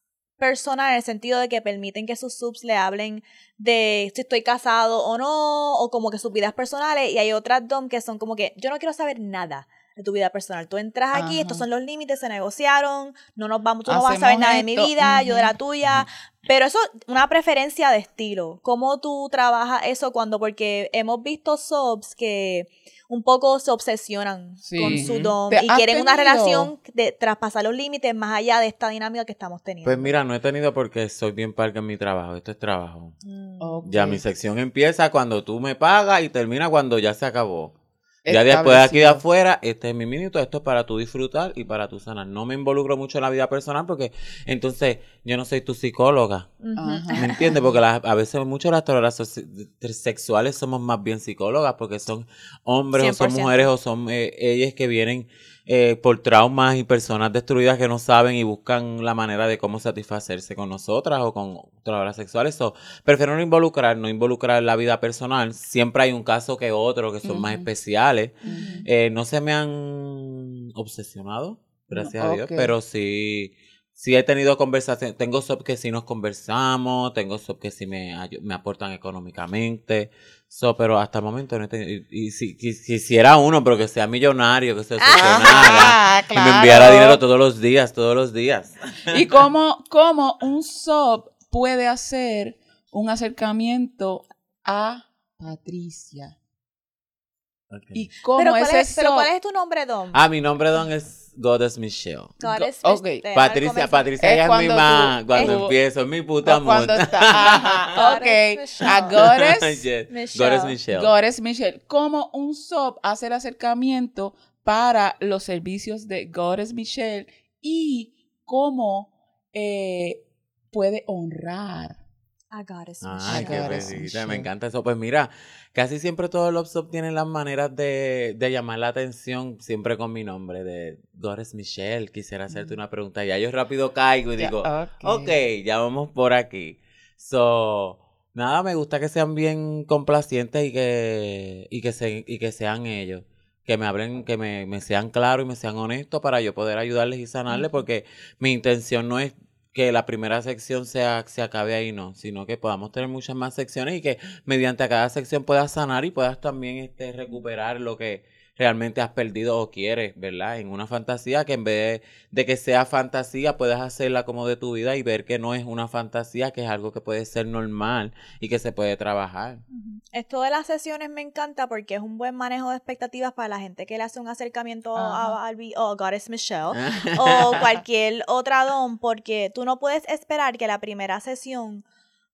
S1: personal en el sentido de que permiten que sus subs le hablen de si estoy casado o no, o como que sus vidas personales, y hay otras Dom que son como que yo no quiero saber nada de tu vida personal. Tú entras aquí,
S2: Ajá.
S1: estos son los límites, se negociaron, no nos vamos, tú no vas a saber nada de mi vida, yo de la tuya. Pero eso, una preferencia de estilo. ¿Cómo tú trabajas eso cuando? Porque hemos visto subs que un poco se obsesionan
S2: Sí.
S1: con su dom
S2: ¿Te
S1: y quieren una relación de traspasar los límites más allá de esta dinámica que estamos teniendo.
S3: Pues mira, no he tenido porque soy bien parca en mi trabajo. Esto es trabajo.
S1: Mm.
S3: Ya mi sección empieza cuando tú me pagas y termina cuando ya se acabó. Ya después de aquí de afuera, este es mi minuto, esto es para tú disfrutar y para tú sanar. No me involucro mucho en la vida personal porque entonces yo no soy tu psicóloga. ¿Me entiendes? Porque las- a veces muchas de las soci- sexuales somos más bien psicólogas porque son hombres o son
S1: 100%.
S3: mujeres o son eh, ellas que vienen eh, por traumas y personas destruidas que no saben y buscan la manera de cómo satisfacerse con nosotras o con trabajadoras sexuales. So, prefiero no involucrar, no involucrar la vida personal. Siempre hay un caso que otro que son más especiales. Eh, no se me han obsesionado, gracias a Dios, pero sí, sí he tenido conversaciones. Tengo sub que sí nos conversamos, tengo sub que sí me, me aportan económicamente. So, pero hasta el momento no he tenido. Y, y si quis- quisiera uno, pero que sea millonario, que se obsesionara.
S2: Ajá, <laughs>
S3: Y me enviara
S2: claro.
S3: dinero todos los días, todos los días. <laughs>
S2: ¿Y cómo, cómo un sub puede hacer un acercamiento a Patricia? ¿Y cómo
S1: pero, ¿cuál
S2: ese
S1: es, pero ¿cuál es tu nombre, Dom?
S3: Ah, mi nombre, Don, es Goddess Michelle.
S1: ¿Cuál es?
S2: ok,
S1: Este,
S3: Patricia. Patricia,
S2: Es
S3: ella es mi
S2: tú-
S3: Cuando
S2: tú-
S3: empiezo, mi puta
S2: está, <laughs> ajá, <laughs>
S1: Goddess
S2: ok, a Goddess, <laughs>
S3: Yes,
S1: Michelle.
S3: Goddess Michelle.
S2: Goddess Michelle, ¿cómo un sub hace el acercamiento para los servicios de Goddess Michelle y cómo eh, puede honrar
S1: I got it,
S3: Ay, qué
S2: Michelle.
S3: me encanta eso. Pues mira, casi siempre todos los sub tienen las maneras de, de llamar la atención, siempre con mi nombre, de Goddess Michelle. Quisiera hacerte una pregunta. Ya yo rápido caigo y
S2: Ya,
S3: digo,
S2: ok.
S3: ok, ya vamos por aquí. So, nada, me gusta que sean bien complacientes y que, y que, se, y que sean ellos. Que me hablen, que me, me sean claros y me sean honestos para yo poder ayudarles y sanarles, porque mi intención no es que la primera sección sea, se acabe ahí, no, sino que podamos tener muchas más secciones y que mediante cada sección puedas sanar y puedas también este, recuperar lo que realmente has perdido o quieres, ¿verdad? En una fantasía que en vez de, de que sea fantasía, puedas hacerla como de tu vida y ver que no es una fantasía, que es algo que puede ser normal y que se puede trabajar.
S1: Esto de las sesiones me encanta porque es un buen manejo de expectativas para la gente que le hace un acercamiento
S2: Ajá.
S1: a Barbie o Goddess Michelle <laughs> o cualquier otra dom porque tú no puedes esperar que la primera sesión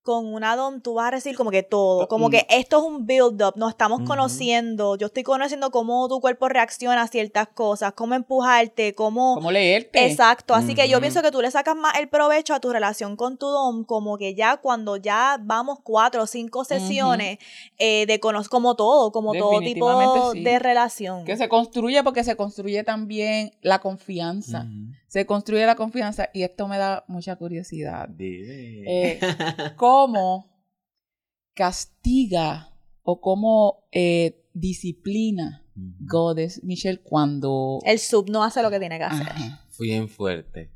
S1: con una dom tú vas a recibir como que todo, como
S3: Mm.
S1: que esto es un build up, nos estamos conociendo, yo estoy conociendo cómo tu cuerpo reacciona a ciertas cosas, cómo empujarte, cómo
S2: ¿Cómo leerte?
S1: Exacto, así que yo pienso que tú le sacas más el provecho a tu relación con tu dom, como que ya cuando ya vamos cuatro o cinco sesiones eh, de conocer como todo, como todo tipo
S2: sí.
S1: de relación.
S2: Que se construye porque se construye también la confianza. Se construye la confianza y esto me da mucha curiosidad.
S3: Dime.
S2: Eh, <laughs> ¿Cómo castiga o cómo eh, disciplina
S3: Ujú.
S2: Goddess Michelle cuando...
S1: El sub no hace lo que tiene que hacer.
S2: Ajá,
S3: Bien fuerte.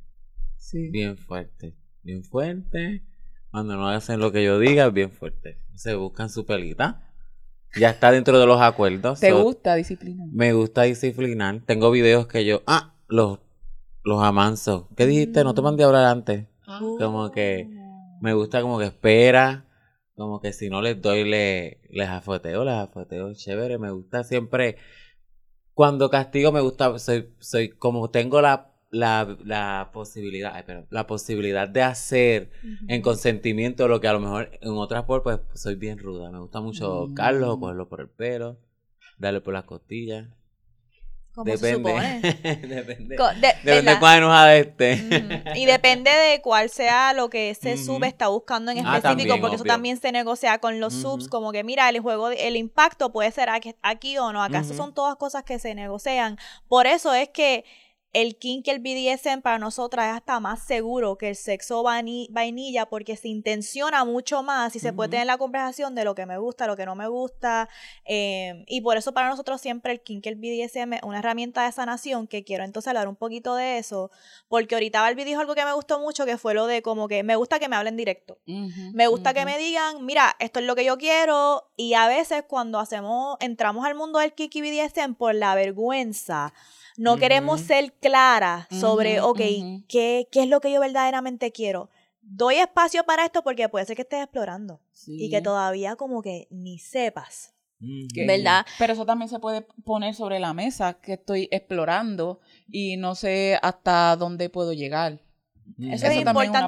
S2: sí.
S3: Bien fuerte. Bien fuerte. Cuando no hacen lo que yo diga, bien fuerte. Se buscan su pelita. Ya está dentro de los acuerdos.
S2: ¿Te
S3: So,
S2: gusta disciplinar?
S3: Me gusta disciplinar. Tengo videos que yo. Ah, los, los amanso. ¿Qué dijiste? No te mandé a hablar antes. Como que me gusta como que espera. Como que si no les doy, le, les afoteo, les afoteo. Chévere. Me gusta siempre. Cuando castigo me gusta. Soy, soy como tengo la, la, la posibilidad. Ay, perdón, la posibilidad de hacer en consentimiento lo que a lo mejor en otras por pues soy bien ruda. Me gusta mucho
S2: Mm.
S3: Carlos, cogerlo por el pelo, darle por las costillas.
S1: Como se
S3: Depende.
S1: supone. <laughs>
S3: depende.
S1: Co- de-
S3: Depende cuán enojada esté.
S1: Ujú. Y depende de cuál sea lo que ese sub está buscando en
S3: Ah,
S1: específico,
S3: también,
S1: porque eso también se negocia con los subs, como que mira, el juego, el impacto puede ser aquí, aquí o no,
S3: Ujú.
S1: son todas cosas que se negocian. Por eso es que el kink y el BDSM para nosotras es hasta más seguro que el sexo vainilla porque se intenciona mucho más y se puede tener la conversación de lo que me gusta, lo que no me gusta. eh, y por eso para nosotros siempre el kink y el BDSM es una herramienta de sanación que quiero entonces hablar un poquito de eso. Porque ahorita Barbie dijo algo que me gustó mucho que fue lo de como que me gusta que me hablen directo. Me gusta que me digan, mira, esto es lo que yo quiero. Y a veces cuando hacemos, entramos al mundo del Kiki BDSM por la vergüenza, no queremos ser claras sobre, ok,
S2: ujú.
S1: ¿qué, ¿qué es lo que yo verdaderamente quiero? Doy espacio para esto porque puede ser que estés explorando y que todavía como que ni sepas. ¿Verdad?
S2: Pero eso también se puede poner sobre la mesa, que estoy explorando y no sé hasta dónde puedo llegar.
S1: Eso,
S2: Eso
S1: es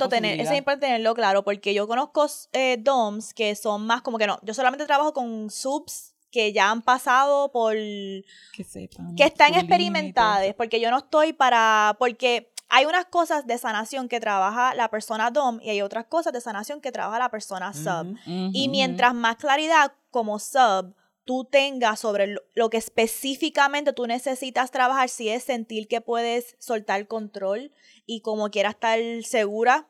S1: tener, eso importante tenerlo claro, porque yo conozco eh, DOMs que son más como que no, yo solamente trabajo con subs que ya han pasado por
S2: Que sepan.
S1: que están experimentadas, porque yo no estoy para, porque hay unas cosas de sanación que trabaja la persona DOM y hay otras cosas de sanación que trabaja la persona sub. Y mientras más claridad como sub tú tengas sobre lo, lo que específicamente tú necesitas trabajar, si es sentir que puedes soltar control y como quieras estar segura,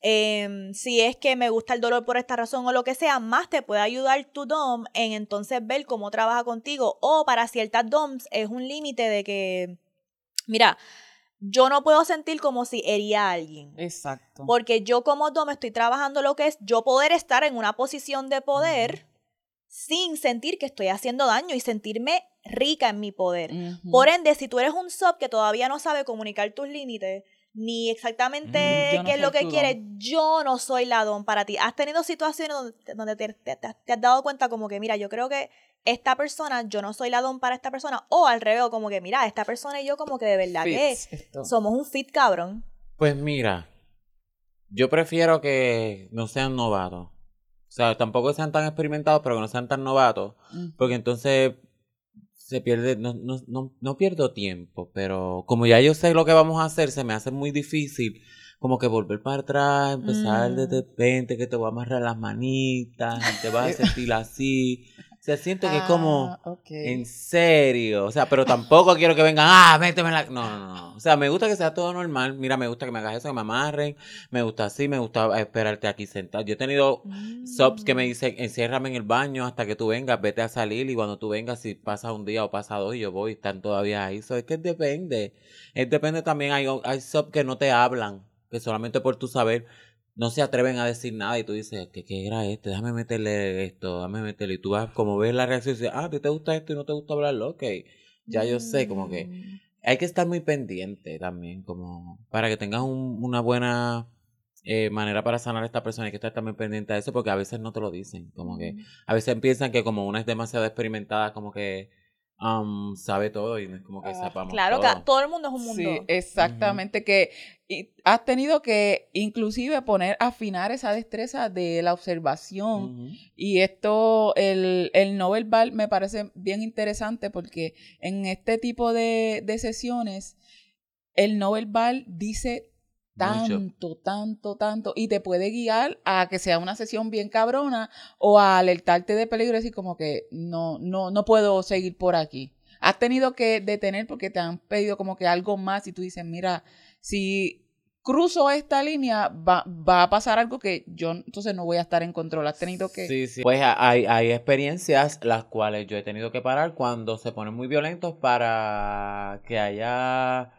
S1: em, si es que me gusta el dolor por esta razón o lo que sea, más te puede ayudar tu DOM en entonces ver cómo trabaja contigo. O para ciertas DOMs es un límite de que, mira, yo no puedo sentir como si hería a alguien.
S2: Exacto.
S1: Porque yo como DOM estoy trabajando lo que es yo poder estar en una posición de poder sin sentir que estoy haciendo daño y sentirme rica en mi poder. Por ende, si tú eres un sub que todavía no sabe comunicar tus límites, ni exactamente
S2: Mm, no
S1: qué es lo que
S2: tu
S1: quieres,
S2: don.
S1: yo no soy la don para ti. ¿Has tenido situaciones donde, donde te, te- te- te has dado cuenta como que, mira, yo creo que esta persona, yo no soy la don para esta persona? O al revés, como que, mira, esta persona y yo como que de verdad que
S2: Fits esto.
S1: somos un fit cabrón.
S3: Pues mira, yo prefiero que no sean novatos. O sea, tampoco sean tan experimentados, pero que no sean tan novatos.
S2: Ujú.
S3: Porque entonces se pierde, no, no, no, no pierdo tiempo, pero como ya yo sé lo que vamos a hacer, se me hace muy difícil como que volver para atrás, empezar
S1: Mm.
S3: desde repente, que te voy a amarrar las manitas, y te vas a <laughs> sentir así. Sea, siento que es como...
S2: Ah.
S3: En serio, o sea, pero tampoco quiero que vengan, ah, méteme la... No, no, no, o sea, me gusta que sea todo normal, mira, me gusta que me hagas eso, que me amarren, me gusta así, me gusta esperarte aquí sentado. Yo he tenido subs que me
S1: Mm.
S3: dicen, enciérrame en el baño hasta que tú vengas, vete a salir y cuando tú vengas, si pasa un día o pasa dos y yo voy, están todavía ahí. Eso es que depende. Es depende también, hay, hay subs que no te hablan, que solamente por tu saber no se atreven a decir nada y tú dices, ¿qué, qué era este? Déjame meterle esto, déjame meterle. Y tú vas como ves la reacción y dices, ah, ¿a ti te gusta esto y no te gusta hablarlo? Ok, ya yo sé, como que
S1: Mm.
S3: hay que estar muy pendiente también, como para que tengas un- una buena eh, manera para sanar a esta persona. Hay que estar también pendiente de eso porque a veces no te lo dicen. Como que a veces piensan que como una es demasiado experimentada, como que um, sabe todo y no es como que
S2: Ah,
S3: sepamos
S1: Claro,
S3: todo.
S1: que todo el mundo es un mundo.
S2: Sí, exactamente, que y has tenido que inclusive poner, afinar esa destreza de la observación. Y esto, el, el no verbal me parece bien interesante porque en este tipo de, de sesiones, el no verbal dice. Tanto, tanto, tanto, y te puede guiar a que sea una sesión bien cabrona o a alertarte de peligro y decir como que no, no, no puedo seguir por aquí. Has tenido que detener porque te han pedido como que algo más y tú dices, mira, si cruzo esta línea va, va a pasar algo que yo entonces no voy a estar en control. Has tenido que...
S3: Sí, sí. Pues hay, hay experiencias las cuales yo he tenido que parar cuando se ponen muy violentos para que haya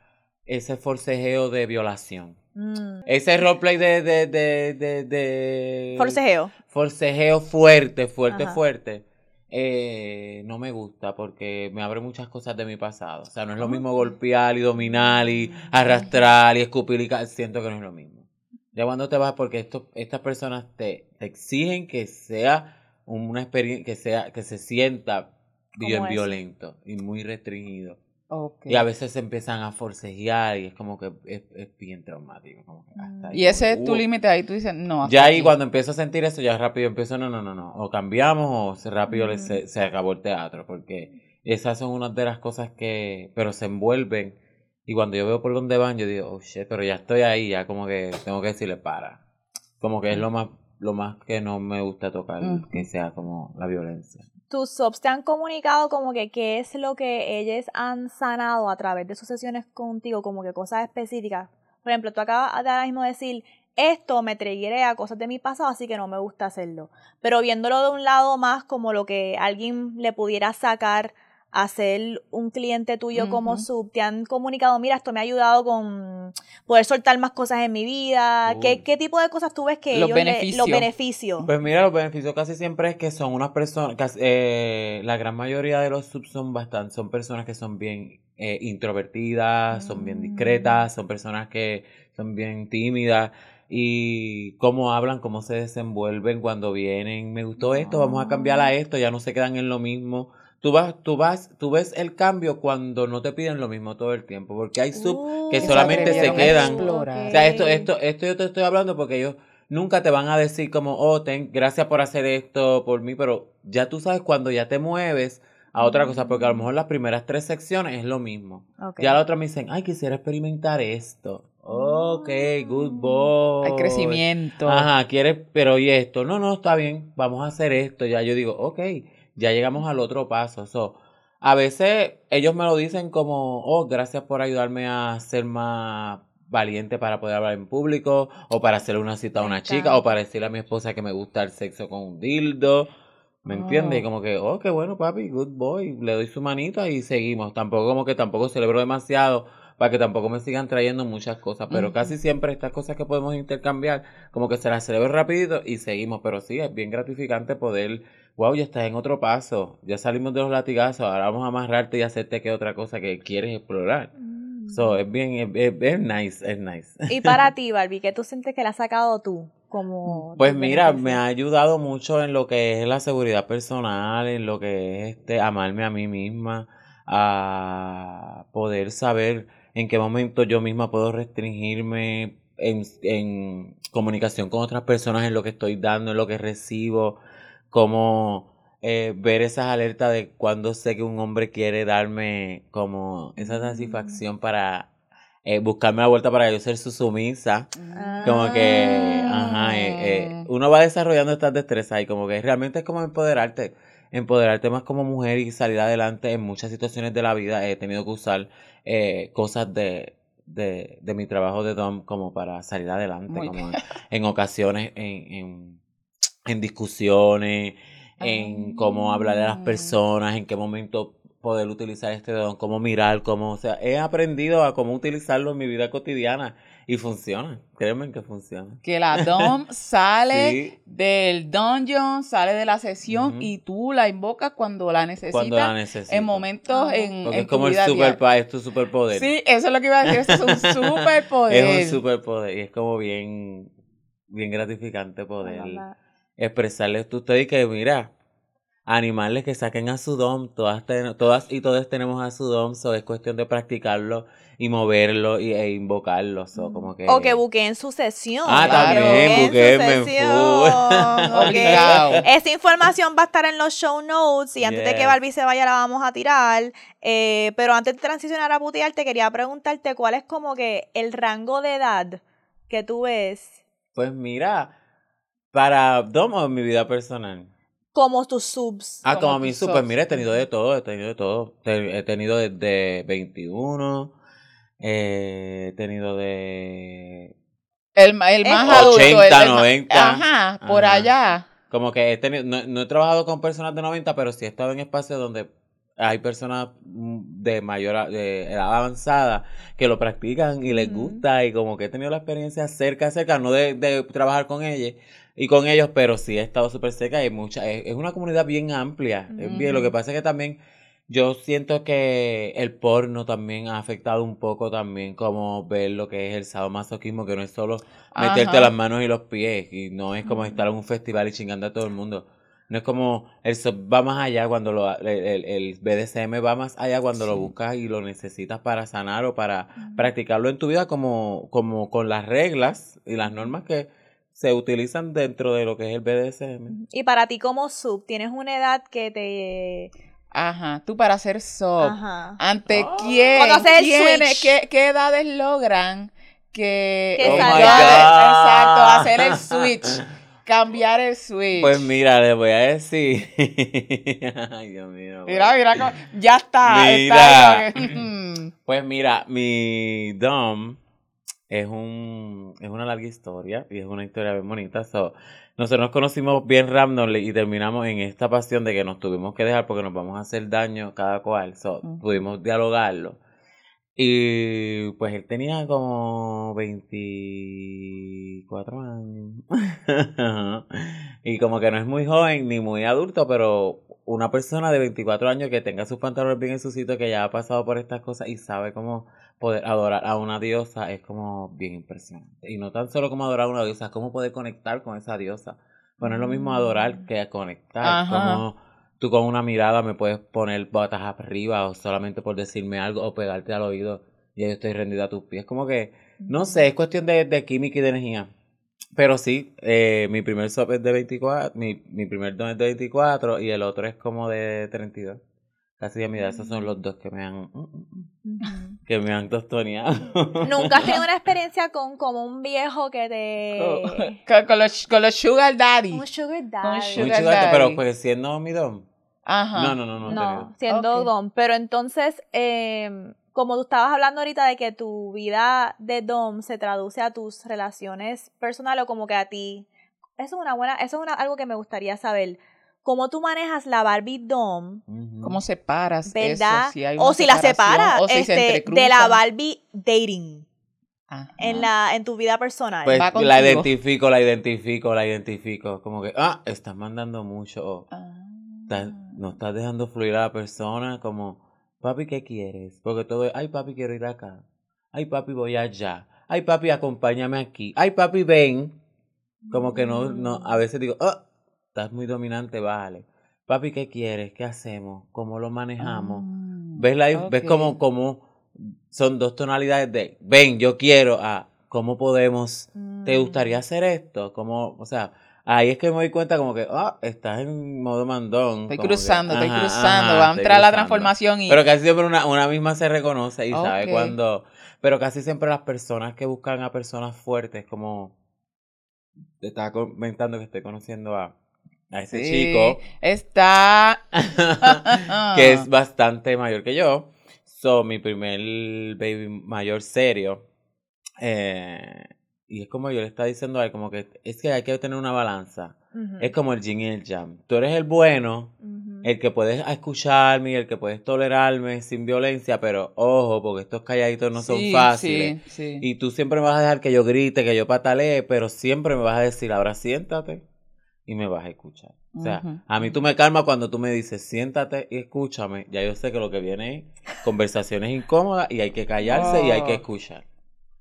S3: ese forcejeo de violación.
S1: Mm.
S3: Ese roleplay de, de, de, de, de
S1: Forcejeo.
S3: forcejeo fuerte, fuerte,
S1: Ajá.
S3: fuerte, eh, no me gusta porque me abre muchas cosas de mi pasado. O sea, no es lo
S1: Ah.
S3: mismo golpear y dominar y arrastrar y escupir y siento que no es lo mismo. Ya cuando te vas, porque esto, estas personas te, te exigen que sea una experiencia, que sea, que se sienta bien violento y muy restringido. Y a veces se empiezan a forcejear y es como que es, es bien traumático. como que hasta ahí
S2: Y ese
S3: como,
S2: es tu
S3: "Uh".
S2: límite ahí, tú dices, no. hasta
S3: Ya ahí
S2: aquí.
S3: cuando empiezo a sentir eso, ya rápido empiezo, no, no, no, no. O cambiamos o rápido se, se acabó el teatro. Porque esas son unas de las cosas que, pero se envuelven. Y cuando yo veo por dónde van, yo digo, oh shit, pero ya estoy ahí, ya como que tengo que decirle para. Como que es lo más, lo más que no me gusta tocar, que sea como la violencia.
S1: Tus subs te han comunicado como que qué es lo que ellos han sanado a través de sus sesiones contigo, como que cosas específicas. Por ejemplo, tú acabas de ahora mismo decir, esto me a cosas de mi pasado, así que no me gusta hacerlo. Pero viéndolo de un lado más como lo que alguien le pudiera sacar a ser un cliente tuyo como sub, te han comunicado, mira, esto me ha ayudado con poder soltar más cosas en mi vida. ¿Qué, ¿Qué, tipo de cosas tú ves que
S2: los
S1: ellos
S2: beneficios.
S1: los beneficios?
S3: Pues mira, los beneficios casi siempre es que son unas personas, eh, la gran mayoría de los subs son bastante, son personas que son bien eh, introvertidas, son bien discretas, son personas que son bien tímidas y cómo hablan, cómo se desenvuelven cuando vienen. Me gustó esto, vamos a cambiar a esto, ya no se quedan en lo mismo. Tú vas, tú vas, tú ves el cambio cuando no te piden lo mismo todo el tiempo, porque hay sub que solamente se quedan. O sea, esto, esto, esto yo te estoy hablando porque ellos nunca te van a decir como, oh, ten, gracias por hacer esto por mí, pero ya tú sabes cuando ya te mueves a otra cosa, porque a lo mejor las primeras tres secciones es lo mismo. Ya la otra me dicen, ay, quisiera experimentar esto. Ok, good boy.
S2: Hay crecimiento.
S3: Ajá, quieres, pero y esto, no, no, está bien, vamos a hacer esto. Ya yo digo, ok, ya llegamos al otro paso. So, a veces ellos me lo dicen como, oh, gracias por ayudarme a ser más valiente para poder hablar en público, o para hacerle una cita a una chica, o para decirle a mi esposa que me gusta el sexo con un dildo. ¿Me entiendes? Y
S2: Oh.
S3: como que, oh, qué bueno, papi, good boy. Le doy su manita y seguimos. Tampoco como que tampoco celebro demasiado para que tampoco me sigan trayendo muchas cosas. Pero casi siempre estas cosas que podemos intercambiar, como que se las celebro rapidito y seguimos. Pero sí, es bien gratificante poder, wow, ya estás en otro paso. Ya salimos de los latigazos, ahora vamos a amarrarte y hacerte que otra cosa que quieres explorar.
S1: Mm.
S3: So, es bien, es, es- es nice, es nice.
S1: Y <laughs> para ti, Barbie, ¿qué tú sientes que la has sacado tú? Como
S3: Pues mira, me ha ayudado mucho en lo que es la seguridad personal, en lo que es este amarme a mí misma, a poder saber en qué momento yo misma puedo restringirme en, en comunicación con otras personas, en lo que estoy dando, en lo que recibo, como eh, ver esas alertas de cuando sé que un hombre quiere darme como esa satisfacción para eh, buscarme la vuelta para yo ser su sumisa. Como que, ajá, eh, eh, uno va desarrollando estas destrezas y como que realmente es como empoderarte, empoderarte más como mujer y salir adelante en muchas situaciones de la vida. He tenido que usar eh, cosas de, de, de mi trabajo de Dom como para salir adelante,
S2: Muy
S3: como en, en ocasiones, en, en, en discusiones, en cómo hablarle a las
S2: Ah.
S3: personas, en qué momento poder utilizar este don, cómo mirar, cómo, o sea, he aprendido a cómo utilizarlo en mi vida cotidiana y funciona, créeme que funciona.
S2: Que la <laughs> Dom sale
S3: Sí.
S2: del dungeon, sale de la sesión y tú la invocas cuando la necesitas.
S3: Cuando la necesito.
S2: En momentos
S1: Ah.
S2: en,
S3: Porque
S2: en
S3: es como
S2: tu
S3: el
S2: vida
S3: super
S2: diaria.
S3: es tu superpoder.
S2: Sí, eso es lo que iba a decir. <laughs> Es un superpoder.
S3: Es un superpoder y es como bien, bien gratificante poder expresarles a ustedes que mira, animarles que saquen a su dom, todas, ten- todas y todos tenemos a su dom, so es cuestión de practicarlo y moverlo y, e invocarlo, so como que...
S1: O que buqueen su sesión.
S3: Ah,
S2: Claro.
S3: también,
S1: Buqueen
S3: buqueenme
S1: su
S3: en
S1: sesión,
S3: full. <laughs>
S1: ok.
S2: Obligado.
S1: Esa información va a estar en los show notes y antes de que. Barbie se vaya la vamos a tirar. Eh, pero antes de transicionar a putear, te quería preguntarte cuál es como que el rango de edad que tú ves
S3: Pues mira, para dom o en mi vida personal.
S1: como tus subs.
S3: Ah,
S2: Como
S3: como mi
S2: tus
S3: super,
S2: subs.
S3: mira, he tenido de todo, he tenido de todo. He tenido desde 21, eh, he tenido de...
S2: El, el más
S1: Eh,
S2: adulto. el
S3: 80,
S2: del ma-
S3: 90.
S2: Ajá, por
S3: Ajá.
S2: allá.
S3: Como que he tenido, no, no he trabajado con personas de 90, pero sí he estado en espacios donde hay personas mm, de mayor, de edad avanzada que lo practican y les gusta y como que he tenido la experiencia cerca, cerca, no de, de trabajar con ellos y con ellos, pero sí he estado súper cerca y hay mucha, es, es una comunidad bien amplia, bien, lo que pasa es que también yo siento que el porno también ha afectado un poco también como ver lo que es el sadomasoquismo, que no es solo meterte las manos y los pies y no es como estar en un festival y chingando a todo el mundo. No es como el va más allá cuando lo, el, el- el BDSM va más allá cuando lo buscas y lo necesitas para sanar o para practicarlo en tu vida como, como con las reglas y las normas que se utilizan dentro de lo que es el BDSM.
S1: Y para ti como sub, ¿tienes una edad que te...
S2: Ajá, tú para hacer sub.
S1: Ajá.
S2: ¿Ante
S3: Oh.
S2: quién?
S1: Switch.
S2: ¿qué, qué edades logran que...
S1: Que
S2: eh,
S1: salga.
S2: ya-
S3: Oh my God.
S2: Exacto, hacer el switch. cambiar el switch.
S3: Pues mira, le voy a decir. <laughs> Ay, Dios mío.
S2: Mira, mira, ya está.
S3: Mira.
S2: está. <laughs>
S3: Pues mira, mi Dom es un es una larga historia y es una historia bien bonita. So, nosotros nos conocimos bien randomly y terminamos en esta pasión de que nos tuvimos que dejar porque nos vamos a hacer daño cada cual. So, pudimos dialogarlo. Y pues él tenía como 24 años. <laughs> y como que no es muy joven ni muy adulto, pero una persona de 24 años que tenga sus pantalones bien en su sitio, que ya ha pasado por estas cosas y sabe cómo poder adorar a una diosa, es como bien impresionante. Y no tan solo como adorar a una diosa, es cómo poder conectar con esa diosa. Bueno, es lo mismo adorar que conectar.
S2: Ajá.
S3: Como tú con una mirada me puedes poner botas arriba o solamente por decirme algo o pegarte al oído y yo estoy rendido a tus pies. Como que, no sé, es cuestión de, de química y de energía. Pero sí, eh, mi primer sop es de 24, mi, mi primer don es de 24 y el otro es como de 32. Casi de mi edad, esos son los dos que me han, mm, mm, mm, que me han tostoneado.
S1: Nunca has tenido una <laughs> experiencia con como un viejo que te...
S2: con, con los, con los sugar daddy.
S1: Un sugar
S2: Un
S1: daddy.
S3: Muy
S2: sugar daddy.
S3: pero pues siendo mi don.
S2: Ajá.
S3: No, no, no, no.
S1: siendo. Dom. Pero entonces, eh, como tú estabas hablando ahorita de que tu vida de Dom se traduce a tus relaciones personales o como que a ti. Eso es una buena, eso es una, algo que me gustaría saber. ¿Cómo tú manejas la Barbie Dom?
S2: ¿Cómo separas
S1: ¿Verdad?
S2: eso? Si hay
S1: o si la separas
S2: o si se
S1: este, de la. Barbie dating
S2: Ajá.
S1: en la en tu vida personal.
S3: Pues la identifico, la identifico, la identifico. Como que, ah, estás mandando mucho.
S2: Ah.
S3: estás- no estás dejando fluir a la persona. Como, papi, ¿qué quieres? Porque todo es, ay, papi, quiero ir acá. Ay, papi, voy allá. Ay, papi, acompáñame aquí. Ay, papi, ven. Como que no, no, a veces digo, ah, estás muy dominante, vale. Papi, ¿qué quieres? ¿Qué hacemos? ¿Cómo lo manejamos?
S2: Ah,
S3: ¿Ves, la, ¿Ves cómo, cómo son dos tonalidades de, ven, yo quiero, a, ¿cómo podemos ¿Te
S1: Mm.
S3: gustaría hacer esto? Como, o sea, ahí es que me doy cuenta como que, ah, estás en modo mandón.
S2: Estoy
S3: que,
S2: cruzando, estoy cruzando.
S3: ajá,
S2: Va a entrar la transformación y.
S3: Pero casi siempre una, una misma se reconoce y sabe
S2: Ok.
S3: cuando, pero casi siempre las personas que buscan a personas fuertes, como te estaba comentando que estoy conociendo a, a ese
S2: Sí,
S3: chico,
S2: Está. <laughs>
S3: que es bastante mayor que yo. So, mi primer baby mayor serio. eh, y es como yo le estaba diciendo a él, como que es que hay que tener una balanza. Es como el yin y el yang. Tú eres el bueno, el que puedes escucharme el que puedes tolerarme sin violencia, pero ojo, porque estos calladitos no son fáciles.
S2: Sí, sí.
S3: Y tú siempre me vas a dejar que yo grite, que yo patalee, pero siempre me vas a decir, ahora siéntate y me vas a escuchar. O sea, a mí tú me calmas cuando tú me dices, siéntate y escúchame. Ya yo sé que lo que viene es conversaciones incómodas y hay que callarse y hay que escuchar.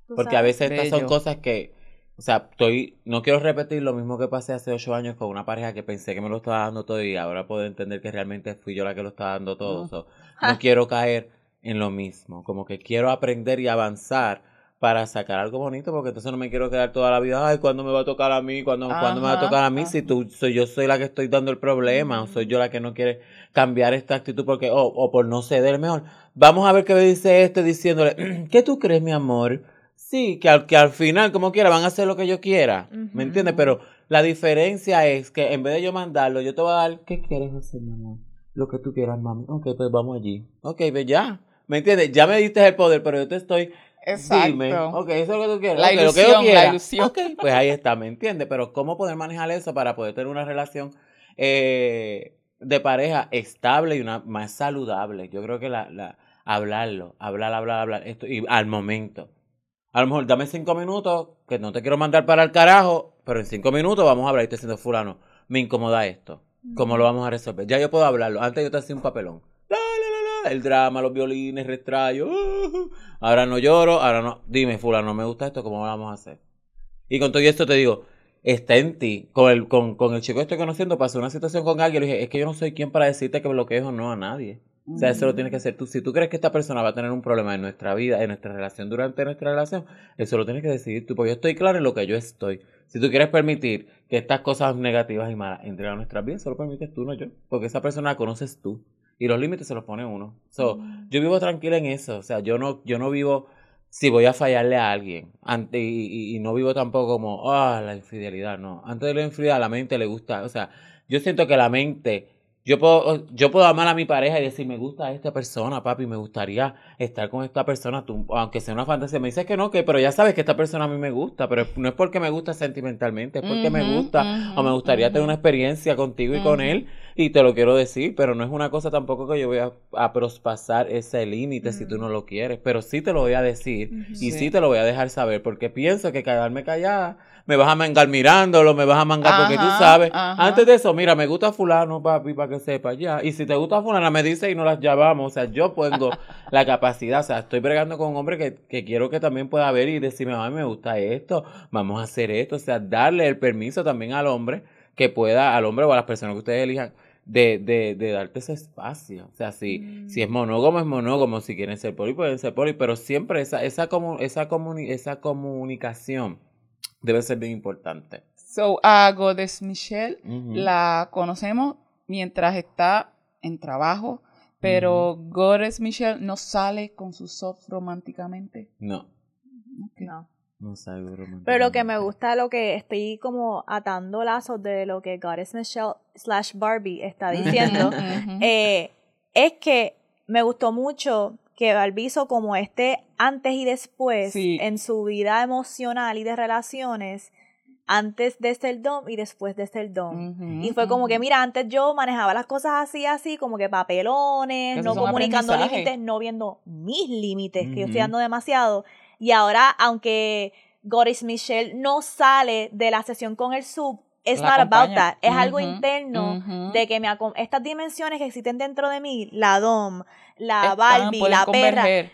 S3: Porque a veces estas son cosas que, o sea, estoy, no quiero repetir lo mismo que pasé hace ocho años con una pareja que pensé que me lo estaba dando todo y ahora puedo entender que realmente fui yo la que lo estaba dando todo. So, no quiero caer en lo mismo, como que quiero aprender y avanzar para sacar algo bonito, porque entonces no me quiero quedar toda la vida, ay, ¿cuándo me va a tocar a mí? ¿Cuándo, ¿cuándo me va a tocar a mí?
S2: ajá.
S3: Si tú, soy, yo soy la que estoy dando el problema, o soy yo la que no quiere cambiar esta actitud porque, o, o por no ceder mejor. Vamos a ver qué me dice este diciéndole, <clears throat> ¿qué tú crees, mi amor? Sí, que al, que al final, como quiera, van a hacer lo que yo quiera. ¿Me entiendes? Pero la diferencia es que en vez de yo mandarlo, yo te voy a dar, ¿qué quieres hacer, mi amor? Lo que tú quieras, mami. Ok, pues vamos allí. Ok, pues ya. ¿Me entiendes? Ya me diste el poder, pero yo te estoy
S2: Exacto.
S3: Dime, ok, eso es lo que tú quieres.
S2: La
S3: ok, lo que yo
S2: ilusión, la ilusión.
S3: Ok, pues ahí está, ¿me entiendes? Pero ¿cómo poder manejar eso para poder tener una relación eh, de pareja estable y una más saludable? Yo creo que la, la, hablarlo, hablar, hablar, hablar, esto, y al momento. A lo mejor dame cinco minutos, que no te quiero mandar para el carajo, pero en cinco minutos vamos a hablar y te diciendo, fulano, me incomoda esto. ¿Cómo lo vamos a resolver? Ya yo puedo hablarlo. Antes yo te hacía un papelón. El drama, los violines, restrayo. uh, ahora no lloro, ahora no. Dime, fulano, no me gusta esto, ¿cómo lo vamos a hacer? Y con todo esto te digo, está en ti. Con el, con, con el chico que estoy conociendo, pasó una situación con alguien, le dije, es que yo no soy quien para decirte que bloquees o no a nadie. O sea, eso lo tienes que hacer tú. Si tú crees que esta persona va a tener un problema en nuestra vida, en nuestra relación, durante nuestra relación, eso lo tienes que decidir tú. Porque yo estoy claro en lo que yo estoy. Si tú quieres permitir que estas cosas negativas y malas entren a nuestras vidas, solo permites tú, no yo. Porque esa persona la conoces tú. Y los límites se los pone uno. So, yo vivo tranquila en eso. O sea, yo no, yo no vivo si voy a fallarle a alguien. Ante, y, y- y no vivo tampoco como, ah, la infidelidad, no. Antes de la infidelidad, a la mente le gusta. O sea, yo siento que la mente, yo puedo, yo puedo amar a mi pareja y decir, me gusta esta persona, papi, me gustaría estar con esta persona, tú, aunque sea una fantasía. Me dices que no, que, pero ya sabes que esta persona a mí me gusta, pero no es porque me gusta sentimentalmente, es porque me gusta o me gustaría tener una experiencia contigo y con él y te lo quiero decir, pero no es una cosa tampoco que yo voy a, a prospasar ese límite si tú no lo quieres, pero sí te lo voy a decir y sí.
S2: Sí.
S3: te lo voy a dejar saber porque pienso que quedarme callada me vas a mangar mirándolo, me vas a mangar porque tú sabes.
S2: ajá.
S3: Antes de eso, mira, me gusta fulano, papi, para que sepa ya. Y si te gusta fulana, me dice y no las llamamos. O sea, yo tengo <laughs> la capacidad, o sea, estoy bregando con un hombre que, que quiero que también pueda ver y decirme, a mí me gusta esto, vamos a hacer esto. O sea, darle el permiso también al hombre que pueda, al hombre o a las personas que ustedes elijan, de, de, de darte ese espacio. O sea, si,
S1: Mm.
S3: si es monógamo, es monógamo. Si quieren ser poli, pueden ser poli. Pero siempre esa, esa, comu- esa, comuni- esa comunicación debe ser bien importante.
S2: So, a Goddess Michelle la conocemos mientras está en trabajo, pero Goddess Michelle no sale con su soft románticamente.
S3: No.
S1: No.
S3: no salgo
S1: Pero lo que me
S3: románticamente.
S1: gusta, lo que estoy como atando lazos de lo que Goddess Michelle slash Barbie está diciendo, eh, es que me gustó mucho que Barbie hizo como este antes y después
S2: Sí.
S1: en su vida emocional y de relaciones, antes de ser dom y después de ser dom.
S2: Ujú,
S1: Y fue como que, mira, antes yo manejaba las cosas así, así, como que papelones, no comunicando límites, no viendo mis límites, que yo estoy dando demasiado. Y ahora, aunque Goris Michelle no sale de la sesión con el sub, it's
S2: La
S1: not about that. Es algo interno de que me estas dimensiones que existen dentro de mí, la dom, la
S2: Están,
S1: Barbie, la perra,
S2: converger.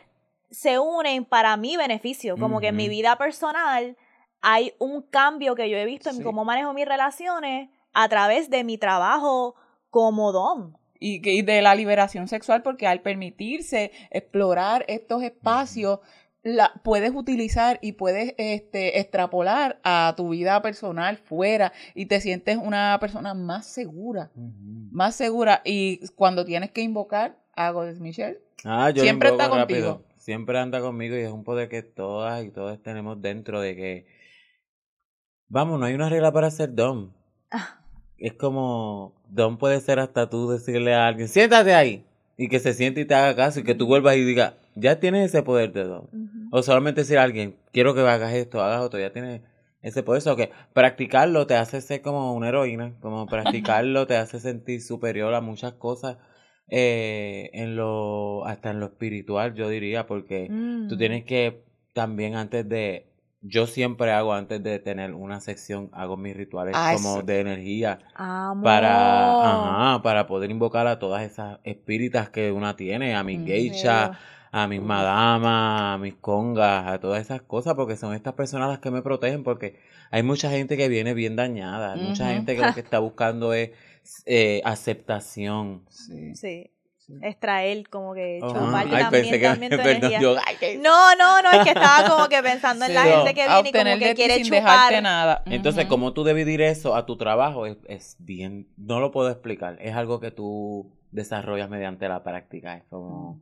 S1: Se unen para mi beneficio. Como que en mi vida personal hay un cambio que yo he visto
S2: Sí.
S1: en cómo manejo mis relaciones a través de mi trabajo como dom.
S2: y, de la liberación sexual, porque al permitirse explorar estos espacios, la, puedes utilizar y puedes este, extrapolar a tu vida personal fuera y te sientes una persona más segura, más segura. Y cuando tienes que invocar a Goddess Michelle,
S3: Ah, yo
S2: Siempre está
S3: rápido. Siempre anda conmigo y es un poder que todas y todos tenemos dentro de que, vamos, no hay una regla para ser dom.
S1: Ah.
S3: Es como, dom puede ser hasta tú decirle a alguien, siéntate ahí, y que se siente y te haga caso y que tú vuelvas y digas, ya tienes ese poder de dom. O solamente decir a alguien, quiero que hagas esto, hagas otro, ya tienes ese poder. O que practicarlo te hace ser como una heroína, como practicarlo te hace sentir superior a muchas cosas, eh, en lo, hasta en lo espiritual, yo diría, porque
S1: Mm.
S3: tú tienes que también antes de, yo siempre hago antes de tener una sección, hago mis rituales
S2: Ah,
S3: como
S2: eso.
S3: de energía
S1: Amor.
S3: para, ajá, para poder invocar a todas esas espíritas que una tiene, a mis
S2: Mm.
S3: geishas, a mis madamas, a mis congas, a todas esas cosas, porque son estas personas las que me protegen, porque hay mucha gente que viene bien dañada, mucha gente que lo que está buscando es eh, aceptación.
S2: sí,
S1: Sí. Extraer, como que
S3: Ajá.
S1: chuparte
S3: Ay,
S1: también,
S3: pensé que
S1: también <laughs> tu
S3: perdón,
S1: energía.
S3: yo, ay, que-
S1: No, no, no, es que estaba como que pensando en la gente que viene y como que quiere
S2: sin dejarte
S1: chupar.
S2: nada.
S3: Entonces,
S2: Ujú.
S3: como tú dividir eso a tu trabajo es, es bien, no lo puedo explicar, es algo que tú desarrollas mediante la práctica, es como...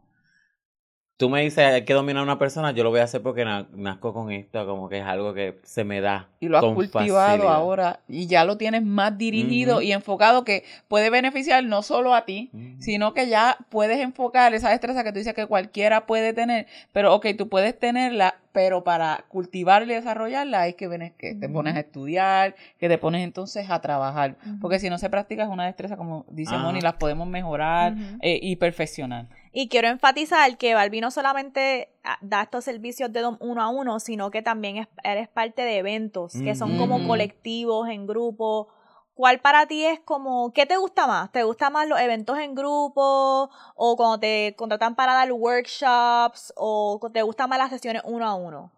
S3: Tú me dices, hay que dominar a una persona, yo lo voy a hacer porque na- nazco con esto, como que es algo que se me da.
S2: y lo has
S3: con
S2: cultivado
S3: facilidad.
S2: ahora y ya lo tienes más dirigido y enfocado que puede beneficiar no solo a ti, sino que ya puedes enfocar esa destreza que tú dices que cualquiera puede tener, pero ok, tú puedes tenerla, pero para cultivarla y desarrollarla hay que, ven- que te pones a estudiar, que te pones entonces a trabajar, porque si no se practica es una destreza, como dice
S3: Ajá.
S2: Moni, las podemos mejorar eh, y perfeccionar.
S1: Y quiero enfatizar que Barbie no solamente ah, da estos servicios de dom uno a uno, sino que también es- eres parte de eventos que son como colectivos, en grupo. ¿Cuál para ti es como, qué te gusta más? ¿Te gustan más los eventos en grupo o cuando te contratan para dar workshops o te gustan más las sesiones uno a uno?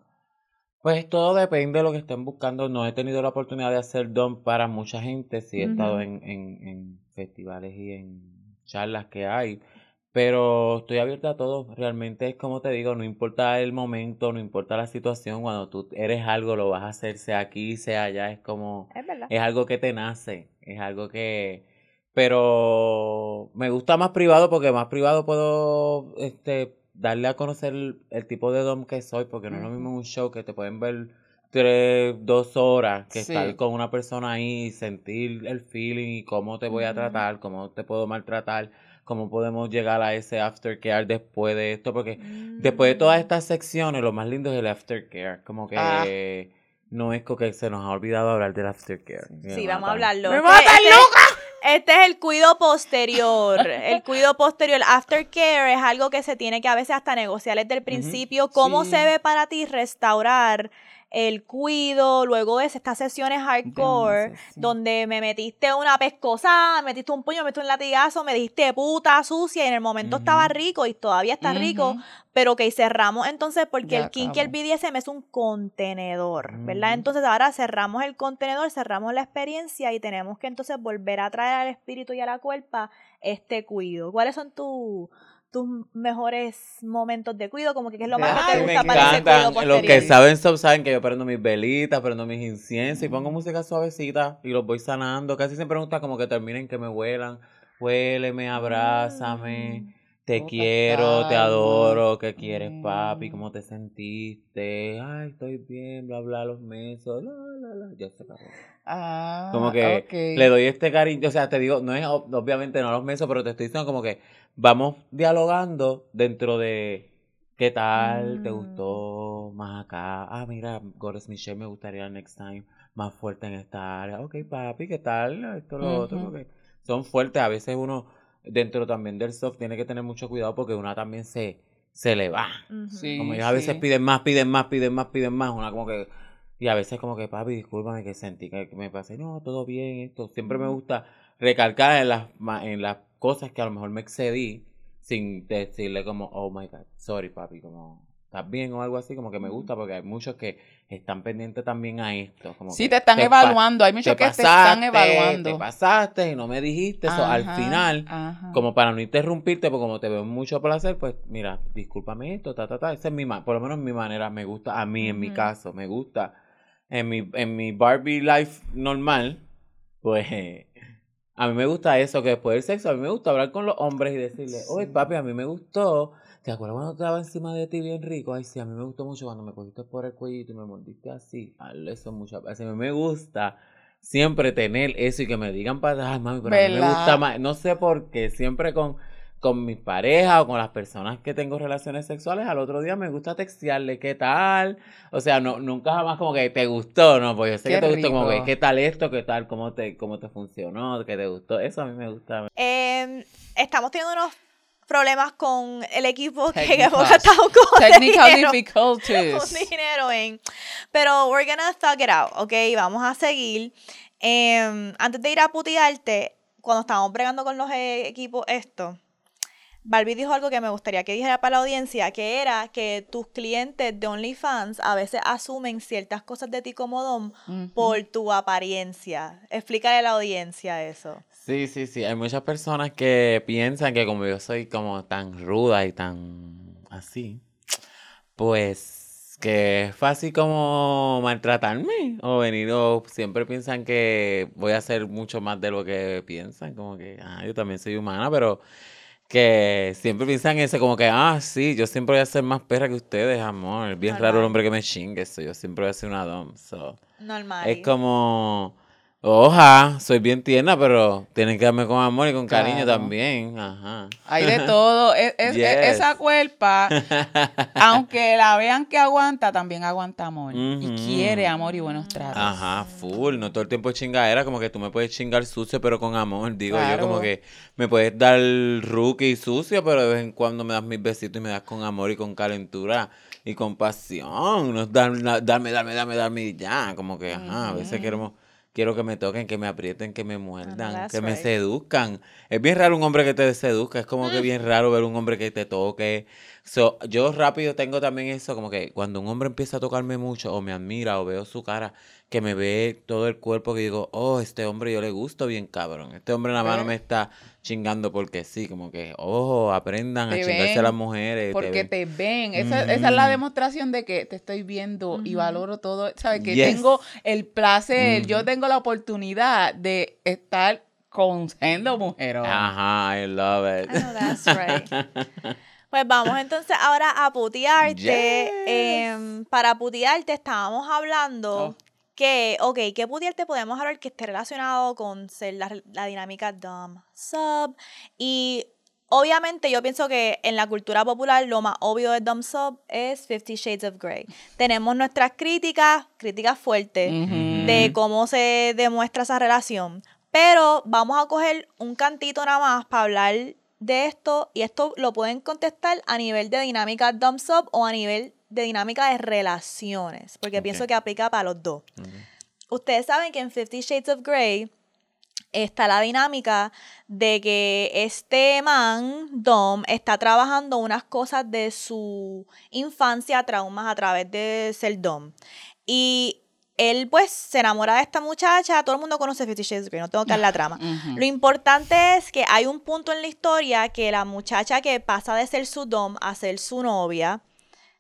S3: Pues todo depende de lo que estén buscando. No he tenido la oportunidad de hacer don para mucha gente. Sí he estado en, en, en festivales y en charlas que hay. Pero estoy abierta a todo. Realmente es como te digo, no importa el momento, no importa la situación. Cuando tú eres algo, lo vas a hacer, sea aquí, sea allá. Es como,
S1: Es verdad.
S3: es algo que te nace. Es algo que... Pero me gusta más privado porque más privado puedo este, darle a conocer el, el tipo de dom que soy, porque no es lo mismo en un show que te pueden ver tres, dos horas que
S2: Sí.
S3: estar con una persona ahí y sentir el feeling y cómo te voy a tratar, cómo te puedo maltratar, cómo podemos llegar a ese aftercare después de esto, porque después de todas
S1: Mm.
S3: estas secciones, lo más lindo es el aftercare, como que
S2: Ah.
S3: no es que se nos ha olvidado hablar del aftercare.
S1: Sí, vamos a hablarlo.
S3: ¡Me
S1: Este-
S3: matan,
S1: este, este es el cuido posterior. El cuido posterior, el aftercare, es algo que se tiene que a veces hasta negociar desde el principio. ¿Cómo
S2: Sí.
S1: se ve para ti restaurar el cuido luego de estas sesiones hardcore?
S2: Sí.
S1: Donde me metiste una pescosa, me metiste un puño, me metiste un latigazo, me dijiste puta sucia y en el momento estaba rico y todavía está rico, pero que cerramos entonces porque
S2: Ya
S1: el kink y el. BDSM es un contenedor, ¿verdad? Entonces ahora cerramos el contenedor, cerramos la experiencia y tenemos que entonces volver a traer al espíritu y a la cuerpa este cuido. ¿Cuáles son tu- tus mejores momentos de cuido? Como que qué es lo más que
S3: Ay,
S1: te
S3: me
S1: para ese cuido
S3: encantan. Los que saben saben que yo prendo mis velitas, prendo mis inciensos y pongo música suavecita y los voy sanando. Casi siempre me gusta como que terminen que me huelan. Huéleme, abrázame.
S1: Mm.
S3: Te
S2: Bota
S3: quiero, te adoro, ¿qué quieres, papi?
S2: Mm.
S3: ¿Cómo te sentiste? Ay, estoy bien, bla, bla, los mesos, la, la, la. Ya se acabó.
S2: Ah,
S3: Como que le doy este cariño, o sea, te digo, no es ob- obviamente no a los meses, pero te estoy diciendo como que vamos dialogando dentro de qué tal, te
S1: Mm.
S3: gustó más acá. Ah, mira, Goddess Michelle me gustaría next time más fuerte en esta área. Ok, papi, ¿qué tal? Esto, lo otro,
S2: Ujú.
S3: porque son fuertes. A veces uno, dentro también del soft, tiene que tener mucho cuidado porque una también se, se le va.
S2: Sí.
S3: Como ellos a veces
S2: sí.
S3: piden más, piden más, piden más, piden más. Una como que. Y a veces como que, papi, discúlpame que sentí que me pasé. No, todo bien, esto. Siempre me gusta recalcar en las, ma- en las cosas que a lo mejor me excedí sin decirle como, oh my God, sorry, papi, como, ¿estás bien o algo así? Como que me gusta porque hay muchos que están pendientes también a esto. Como
S2: Sí, te están evaluando. Hay muchos que te están evaluando.
S3: Te pasaste y no me dijiste eso. Al final,
S2: ajá.
S3: como para no interrumpirte, porque como te veo mucho placer, pues mira, discúlpame esto, ta, ta, ta. Esa es mi, por lo menos mi manera, me gusta, a mí en mi caso, me gusta. En mi, en mi Barbie life normal, pues a mí me gusta eso, que después del sexo, a mí me gusta hablar con los hombres y decirle, oye papi, a mí me gustó. ¿Te acuerdas cuando estaba encima de ti bien rico? Ay, sí, a mí me gustó mucho cuando me cogiste por el cuellito y me mordiste así. Eso muchas veces. A mí me gusta siempre tener eso y que me digan para "Ay, mami, pero a mí me gusta más. No sé por qué, siempre con, con mis parejas o con las personas que tengo relaciones sexuales, al otro día me gusta textearle qué tal. O sea, no, nunca jamás como que te gustó, ¿no? Pues yo sé
S2: Qué
S3: que te gustó, como que qué tal esto, qué tal, cómo te, cómo te funcionó, que te gustó. Eso a mí me gusta.
S1: Eh, estamos teniendo unos problemas con el equipo que hemos gastado <laughs> con
S2: Technical
S1: dinero, con
S2: difficulties.
S1: dinero en. Pero we're gonna thug it out, ¿ok? Vamos a seguir. Em, antes de ir a putearte, cuando estábamos bregando con los eh, equipos esto, Barbie dijo algo que me gustaría que dijera para la audiencia, que era que tus clientes de OnlyFans a veces asumen ciertas cosas de ti como Dom
S2: Ujú.
S1: por tu apariencia. Explícale a la audiencia eso.
S3: Sí, sí, sí. Hay muchas personas que piensan que como yo soy como tan ruda y tan así, pues que es fácil como maltratarme o venir o siempre piensan que voy a hacer mucho más de lo que piensan, como que, ah, yo también soy humana, pero que siempre piensan eso, como que, ah, sí, yo siempre voy a ser más perra que ustedes, amor. Es bien raro el hombre que me chingue eso, yo siempre voy a ser una dom, so.
S1: Normal.
S3: Es como, oja, soy bien tierna, pero tienen que darme con amor y con cariño
S2: Claro.
S3: también. Ajá.
S2: Hay de todo. Es- es- <laughs>
S3: Yes.
S2: Esa cuerpa, <laughs> aunque la vean que aguanta, también aguanta amor. Y quiere amor y buenos tratos.
S3: Ajá, full. No todo el tiempo es chingadera, como que tú me puedes chingar sucio, pero con amor. Digo yo, como que me puedes dar rookie sucio, pero de vez en cuando me das mis besitos y me das con amor y con calentura y con pasión. No es dar- darme, darme, darme, darme y ya. Como que, ajá, a veces queremos. Quiero que me toquen, que me aprieten, que me muerdan,
S1: that's
S3: que me seduzcan. Es bien raro un hombre que te seduzca, es como que bien raro ver un hombre que te toque. So, yo rápido tengo también eso, como que cuando un hombre empieza a tocarme mucho, o me admira, o veo su cara, que me ve todo el cuerpo, que digo, oh, este hombre yo le gusto bien cabrón. Este hombre nada más no me está chingando porque sí, como que, ojo, aprendan a chingarse a las mujeres. te
S2: Porque
S3: ven.
S2: te ven. Esa, esa es la
S3: Ujú.
S2: demostración de que te estoy viendo y valoro todo. ¿Sabes? Que
S3: Yes.
S2: tengo el placer, yo
S3: Ujú.
S2: tengo la oportunidad de estar con siendo mujer.
S3: Ajá, I love it.
S1: I know that's right. <laughs> Pues vamos entonces ahora a putearte.
S3: Yes.
S1: Em, para putearte estábamos hablando
S2: Oh.
S1: Que, ok, ¿qué putearte podemos hablar que esté relacionado con ser la, la dinámica dom sub? Y obviamente yo pienso que en la cultura popular lo más obvio de dom sub es Fifty Shades of Grey. Tenemos nuestras críticas, críticas fuertes de cómo se demuestra esa relación. Pero vamos a coger un cantito nada más para hablar de esto y esto lo pueden contestar a nivel de dinámica dump sub o a nivel de dinámica de relaciones, porque pienso que aplica para los dos. Ustedes saben que en Fifty Shades of Grey está la dinámica de que este man, Dom, está trabajando unas cosas de su infancia, traumas a través de ser Dom. Y él pues se enamora de esta muchacha, todo el mundo conoce Fifty Shades of Grey, no tengo que dar la trama. Lo importante es que hay un punto en la historia que la muchacha que pasa de ser su dom a ser su novia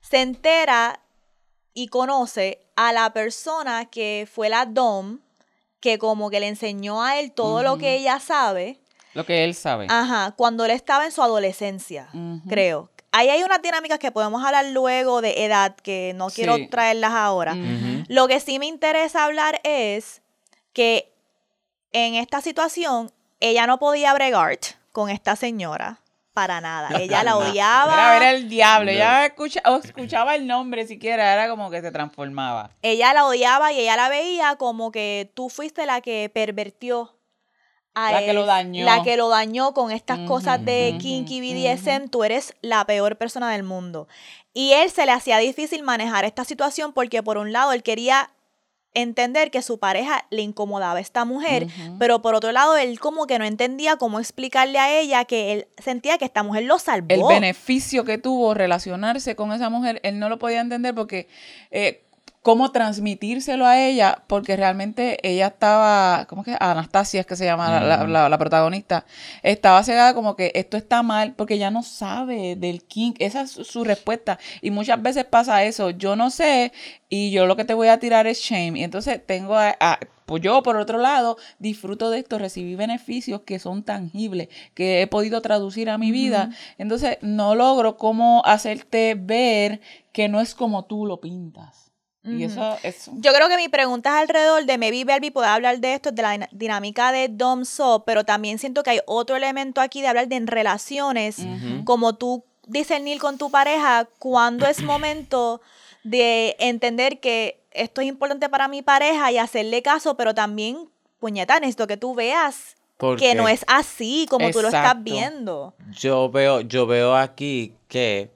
S1: se entera y conoce a la persona que fue la dom que como que le enseñó a él todo lo que ella sabe,
S2: Lo que él sabe.
S1: ajá, cuando él estaba en su adolescencia, creo. Ahí hay unas dinámicas que podemos hablar luego de edad, que no quiero
S2: Sí.
S1: traerlas ahora. Lo que sí me interesa hablar es que en esta situación ella no podía bregar con esta señora para nada. Ella la odiaba.
S2: Era ver el diablo.
S3: No.
S2: Ya escucha, o escuchaba el nombre siquiera. Era como que se transformaba.
S1: Ella la odiaba y ella la veía como que tú fuiste la que pervertió a
S2: La que lo dañó.
S1: La que lo dañó con estas cosas de kinky. BDSM. Tú eres la peor persona del mundo. Y él se le hacía difícil manejar esta situación porque por un lado él quería entender que su pareja le incomodaba a esta mujer, pero por otro lado él como que no entendía cómo explicarle a ella que él sentía que esta mujer lo salvó.
S2: el beneficio que tuvo relacionarse con esa mujer, él no lo podía entender porque eh, cómo transmitírselo a ella, porque realmente ella estaba, ¿cómo que? Anastasia es que se llama la, la- la- la protagonista, estaba cegada como que esto está mal porque ella no sabe del kink, esa es su, respuesta. Y muchas veces pasa eso, yo no sé y yo lo que te voy a tirar es shame. Y entonces tengo a- a- pues yo, por otro lado, disfruto de esto, recibí beneficios que son tangibles, que he podido traducir a mi vida. Entonces, no logro cómo hacerte ver que no es como tú lo pintas. Y eso es...
S1: Yo creo que mi pregunta es alrededor de Maybe Barbie poder hablar de esto, de la dinámica de Dom So, pero también siento que hay otro elemento aquí de hablar de en relaciones,
S2: Ujú.
S1: como tú discernir con tu pareja, cuando es momento de entender que esto es importante para mi pareja y hacerle caso, pero también, puñeta, necesito que tú veas
S3: Porque
S1: que no es así como tú lo estás viendo.
S3: Yo veo, yo veo aquí que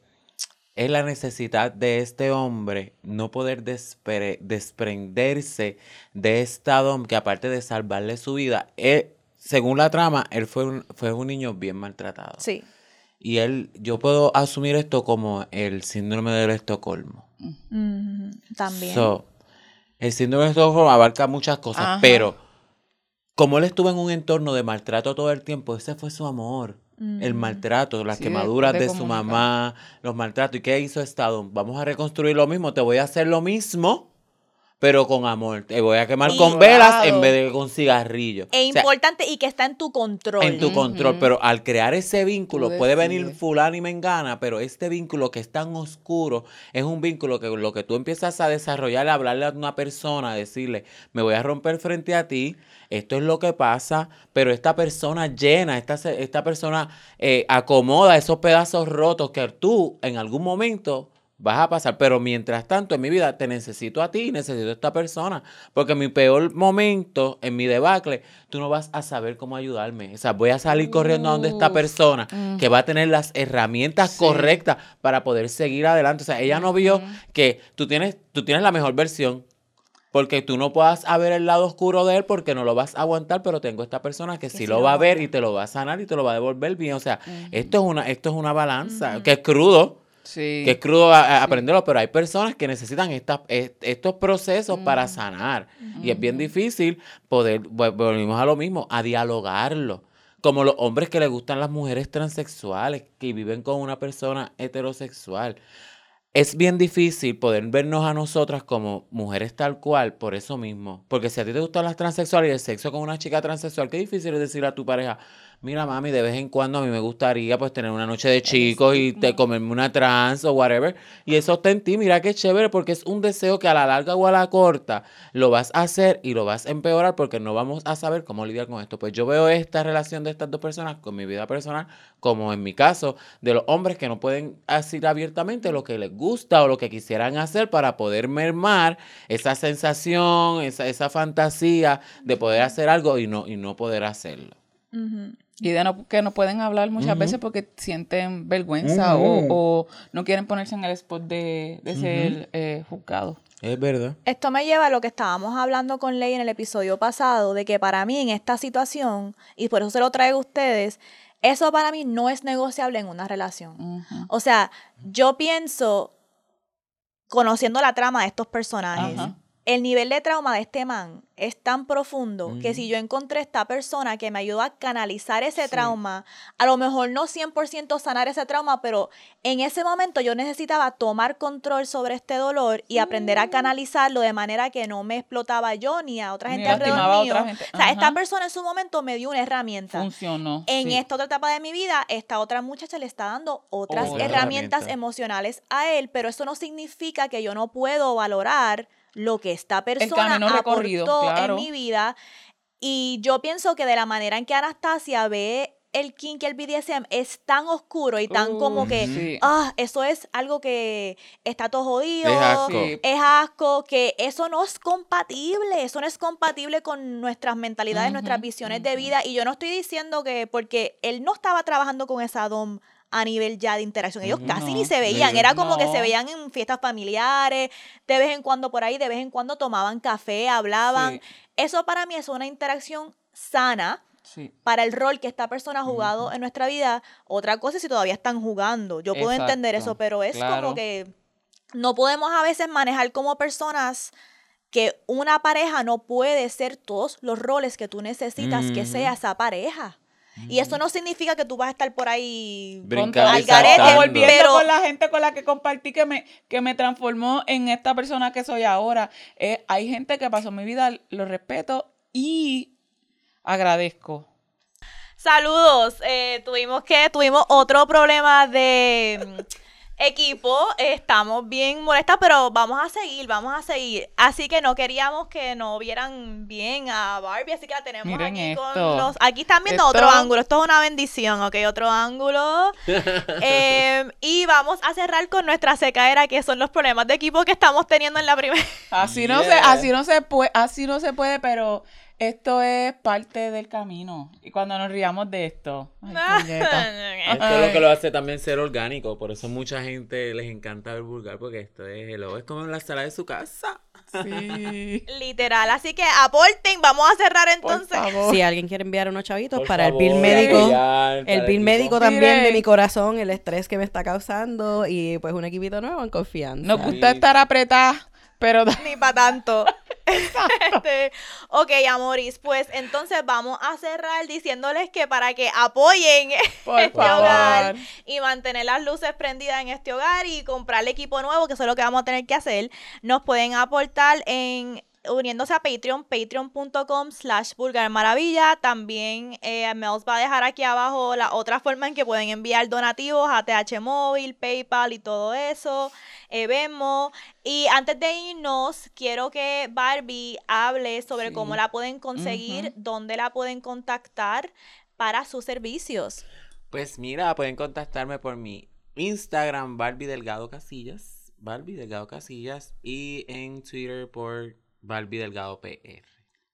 S3: es la necesidad de este hombre no poder despre- desprenderse de esta dom que aparte de salvarle su vida, él, según la trama, él fue un, fue un niño bien maltratado.
S1: Sí.
S3: Y él, yo puedo asumir esto como el síndrome del Estocolmo.
S1: Ujú, También.
S3: So, el síndrome de Estocolmo abarca muchas cosas,
S2: Ajá.
S3: pero como él estuvo en un entorno de maltrato todo el tiempo, ese fue su amor. El maltrato, las
S2: Sí,
S3: quemaduras
S2: de
S3: de, su mamá, los maltratos. ¿Y qué hizo Estado? Vamos a reconstruir lo mismo, te voy a hacer lo mismo, pero con amor. Te voy a quemar
S1: Y-
S3: con velas en vez de con cigarrillos.
S1: Es
S3: O sea,
S1: importante y que está en tu control.
S3: en tu control, pero al crear ese vínculo
S2: Tú
S3: puede venir fulano y mengana, pero este vínculo que es tan oscuro es un vínculo que lo que tú empiezas a desarrollar, a hablarle a una persona, decirle, me voy a romper frente a ti, esto es lo que pasa, pero esta persona llena, esta, esta persona eh, acomoda esos pedazos rotos que tú en algún momento vas a pasar, pero mientras tanto en mi vida te necesito a ti necesito a esta persona, porque en mi peor momento, en mi debacle, tú no vas a saber cómo ayudarme. O sea, voy a salir corriendo a donde esta persona
S2: Mm.
S3: que va a tener las herramientas
S2: Sí.
S3: correctas para poder seguir adelante. O sea, ella no vio que tú tienes, tú tienes la mejor versión. Porque tú no puedas ver el lado oscuro de él porque no lo vas a aguantar, pero tengo esta persona que,
S1: Que
S3: sí
S1: sí
S3: lo
S1: lo
S3: va a ver y te lo va a sanar y te lo va a devolver bien. O sea, esto es una, esto es una balanza, que es crudo,
S2: Sí.
S3: que es crudo a- a
S2: Sí.
S3: aprenderlo, pero hay personas que necesitan estas- est- estos procesos para sanar. Y es bien difícil poder, vol- volvimos a lo mismo, a dialogarlo. Como los hombres que les gustan las mujeres transexuales, que viven con una persona heterosexual. Es bien difícil poder vernos a nosotras como mujeres tal cual por eso mismo. Porque si a ti te gustan las transexuales y el sexo con una chica transexual, qué difícil es decir a tu pareja, mira mami, de vez en cuando a mí me gustaría pues tener una noche de chicos y te comerme una trans o whatever. Y eso está en ti, mira qué chévere, porque es un deseo que a la larga o a la corta lo vas a hacer y lo vas a empeorar porque no vamos a saber cómo lidiar con esto. Pues yo veo esta relación de estas dos personas con mi vida personal, como en mi caso, de los hombres que no pueden decir abiertamente lo que les gusta o lo que quisieran hacer para poder mermar esa sensación, esa, esa fantasía de poder hacer algo y no, y no poder hacerlo.
S1: Ujú.
S2: Y de no, que no pueden hablar muchas veces porque sienten vergüenza o, o no quieren ponerse en el spot de, de ser eh, juzgados.
S3: Es verdad.
S1: Esto me lleva a lo que estábamos hablando con Ley en el episodio pasado, de que para mí en esta situación, y por eso se lo traigo a ustedes, eso para mí no es negociable en una relación. O sea, yo pienso, conociendo la trama de estos personajes. El nivel de trauma de este man es tan profundo que si yo encontré esta persona que me ayudó a canalizar ese
S3: Sí.
S1: trauma, a lo mejor no 100% sanar ese trauma, pero en ese momento yo necesitaba tomar control sobre este dolor y aprender
S2: Mm.
S1: a canalizarlo de manera que no me explotaba yo ni a otra gente alrededor mío.
S2: gente.
S1: O sea, esta persona en su momento me dio una herramienta.
S2: Funcionó.
S1: En
S2: sí.
S1: esta otra etapa de mi vida, esta otra muchacha le está dando otras
S2: Otra
S1: herramientas
S3: herramienta.
S1: emocionales a él, pero eso no significa que yo no puedo valorar lo que esta persona
S2: recorrido,
S1: aportó
S2: claro.
S1: en mi vida. Y yo pienso que de la manera en que Anastasia ve el kink y el BDSM es tan oscuro y tan como que,
S2: sí.
S1: ah, eso es algo que está todo jodido,
S3: Es asco.
S1: Es asco, que eso no es compatible, eso no es compatible con nuestras mentalidades, nuestras visiones de vida. Y yo no estoy diciendo que, porque él no estaba trabajando con esa DOM a nivel ya de interacción. Ellos
S3: Ujú.
S1: casi ni se veían, era como que se veían en fiestas familiares, de vez en cuando por ahí, de vez en cuando tomaban café, hablaban.
S2: Sí.
S1: Eso para mí es una interacción sana
S2: Sí.
S1: para el rol que esta persona ha jugado en nuestra vida. Otra cosa es si todavía están jugando. Yo puedo entender eso, pero es
S2: claro.
S1: como que no podemos a veces manejar como personas que una pareja no puede ser todos los roles que tú necesitas que sea esa pareja. Y eso no significa que tú vas a estar por ahí
S3: Brincando
S1: al garete,
S2: volviendo
S1: pero-
S2: con la gente con la que compartí que me, que me transformó en esta persona que soy ahora. Eh, hay gente que pasó mi vida, lo respeto y agradezco.
S1: Saludos. Eh, tuvimos que, tuvimos otro problema de equipo. Estamos bien molestas, pero vamos a seguir, vamos a seguir. Así que no queríamos que no vieran bien a Barbie, así que la tenemos
S2: Miren
S1: aquí con los. Aquí están viendo
S2: Esto-
S1: otro ángulo. Esto es una bendición, ok, otro ángulo. <laughs> Eh, y vamos a cerrar con nuestra secadera, que son los problemas de equipo que estamos teniendo en la primera.
S2: Así <laughs> no se, así no se puede, así no se puede, pero esto es parte del camino. Y cuando nos riamos de esto. ay. <laughs>
S3: Esto es lo que lo hace también ser orgánico. Por eso mucha gente les encanta ver vulgar, porque esto es hello, es como en la sala de su casa.
S2: Sí. <laughs>
S1: Literal. Así que aporten, vamos a cerrar entonces.
S4: Si alguien quiere enviar unos chavitos
S3: Por
S4: para el bill médico,
S3: enviar
S4: el bill médico también
S2: Mire.
S4: de mi corazón, el estrés que me está causando y pues un equipito nuevo en confianza.
S2: Nos gusta estar apretadas, pero
S1: Ni para tanto. <laughs> <laughs> Este, ok, Amoris, pues entonces vamos a cerrar diciéndoles que para que apoyen
S2: por
S1: este hogar y mantener las luces prendidas en este hogar y comprar equipo nuevo, que eso es lo que vamos a tener que hacer, nos pueden aportar en uniéndose a Patreon, patreon.com slash vulgar maravilla. También eh, me os va a dejar aquí abajo la otra forma en que pueden enviar donativos a TH Móvil, PayPal y todo eso. Eh, Venmo. Y antes de irnos, quiero que Barbie hable sobre
S2: Sí.
S1: cómo la pueden conseguir, dónde la pueden contactar para sus servicios.
S3: Pues mira, pueden contactarme por mi Instagram, Barbie Delgado Casillas. Barbie Delgado Casillas. Y en Twitter por Barbie Delgado PR.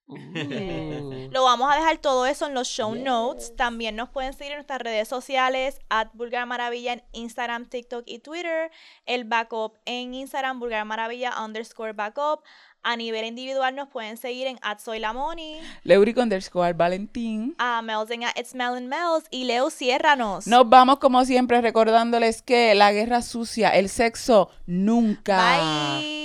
S2: Uh.
S1: Lo vamos a dejar todo eso en los show
S3: Yes.
S1: notes. También nos pueden seguir en nuestras redes sociales, at Vulgar Maravilla en Instagram, TikTok y Twitter. El backup en Instagram, Vulgar Maravilla underscore backup. A nivel individual nos pueden seguir en at Soy la Moni,
S2: Leuric underscore Valentín.
S1: a Mels en at It's Mel and Mels y Leo Ciérranos.
S2: Nos vamos como siempre recordándoles que la guerra sucia, el sexo, nunca.
S1: Bye.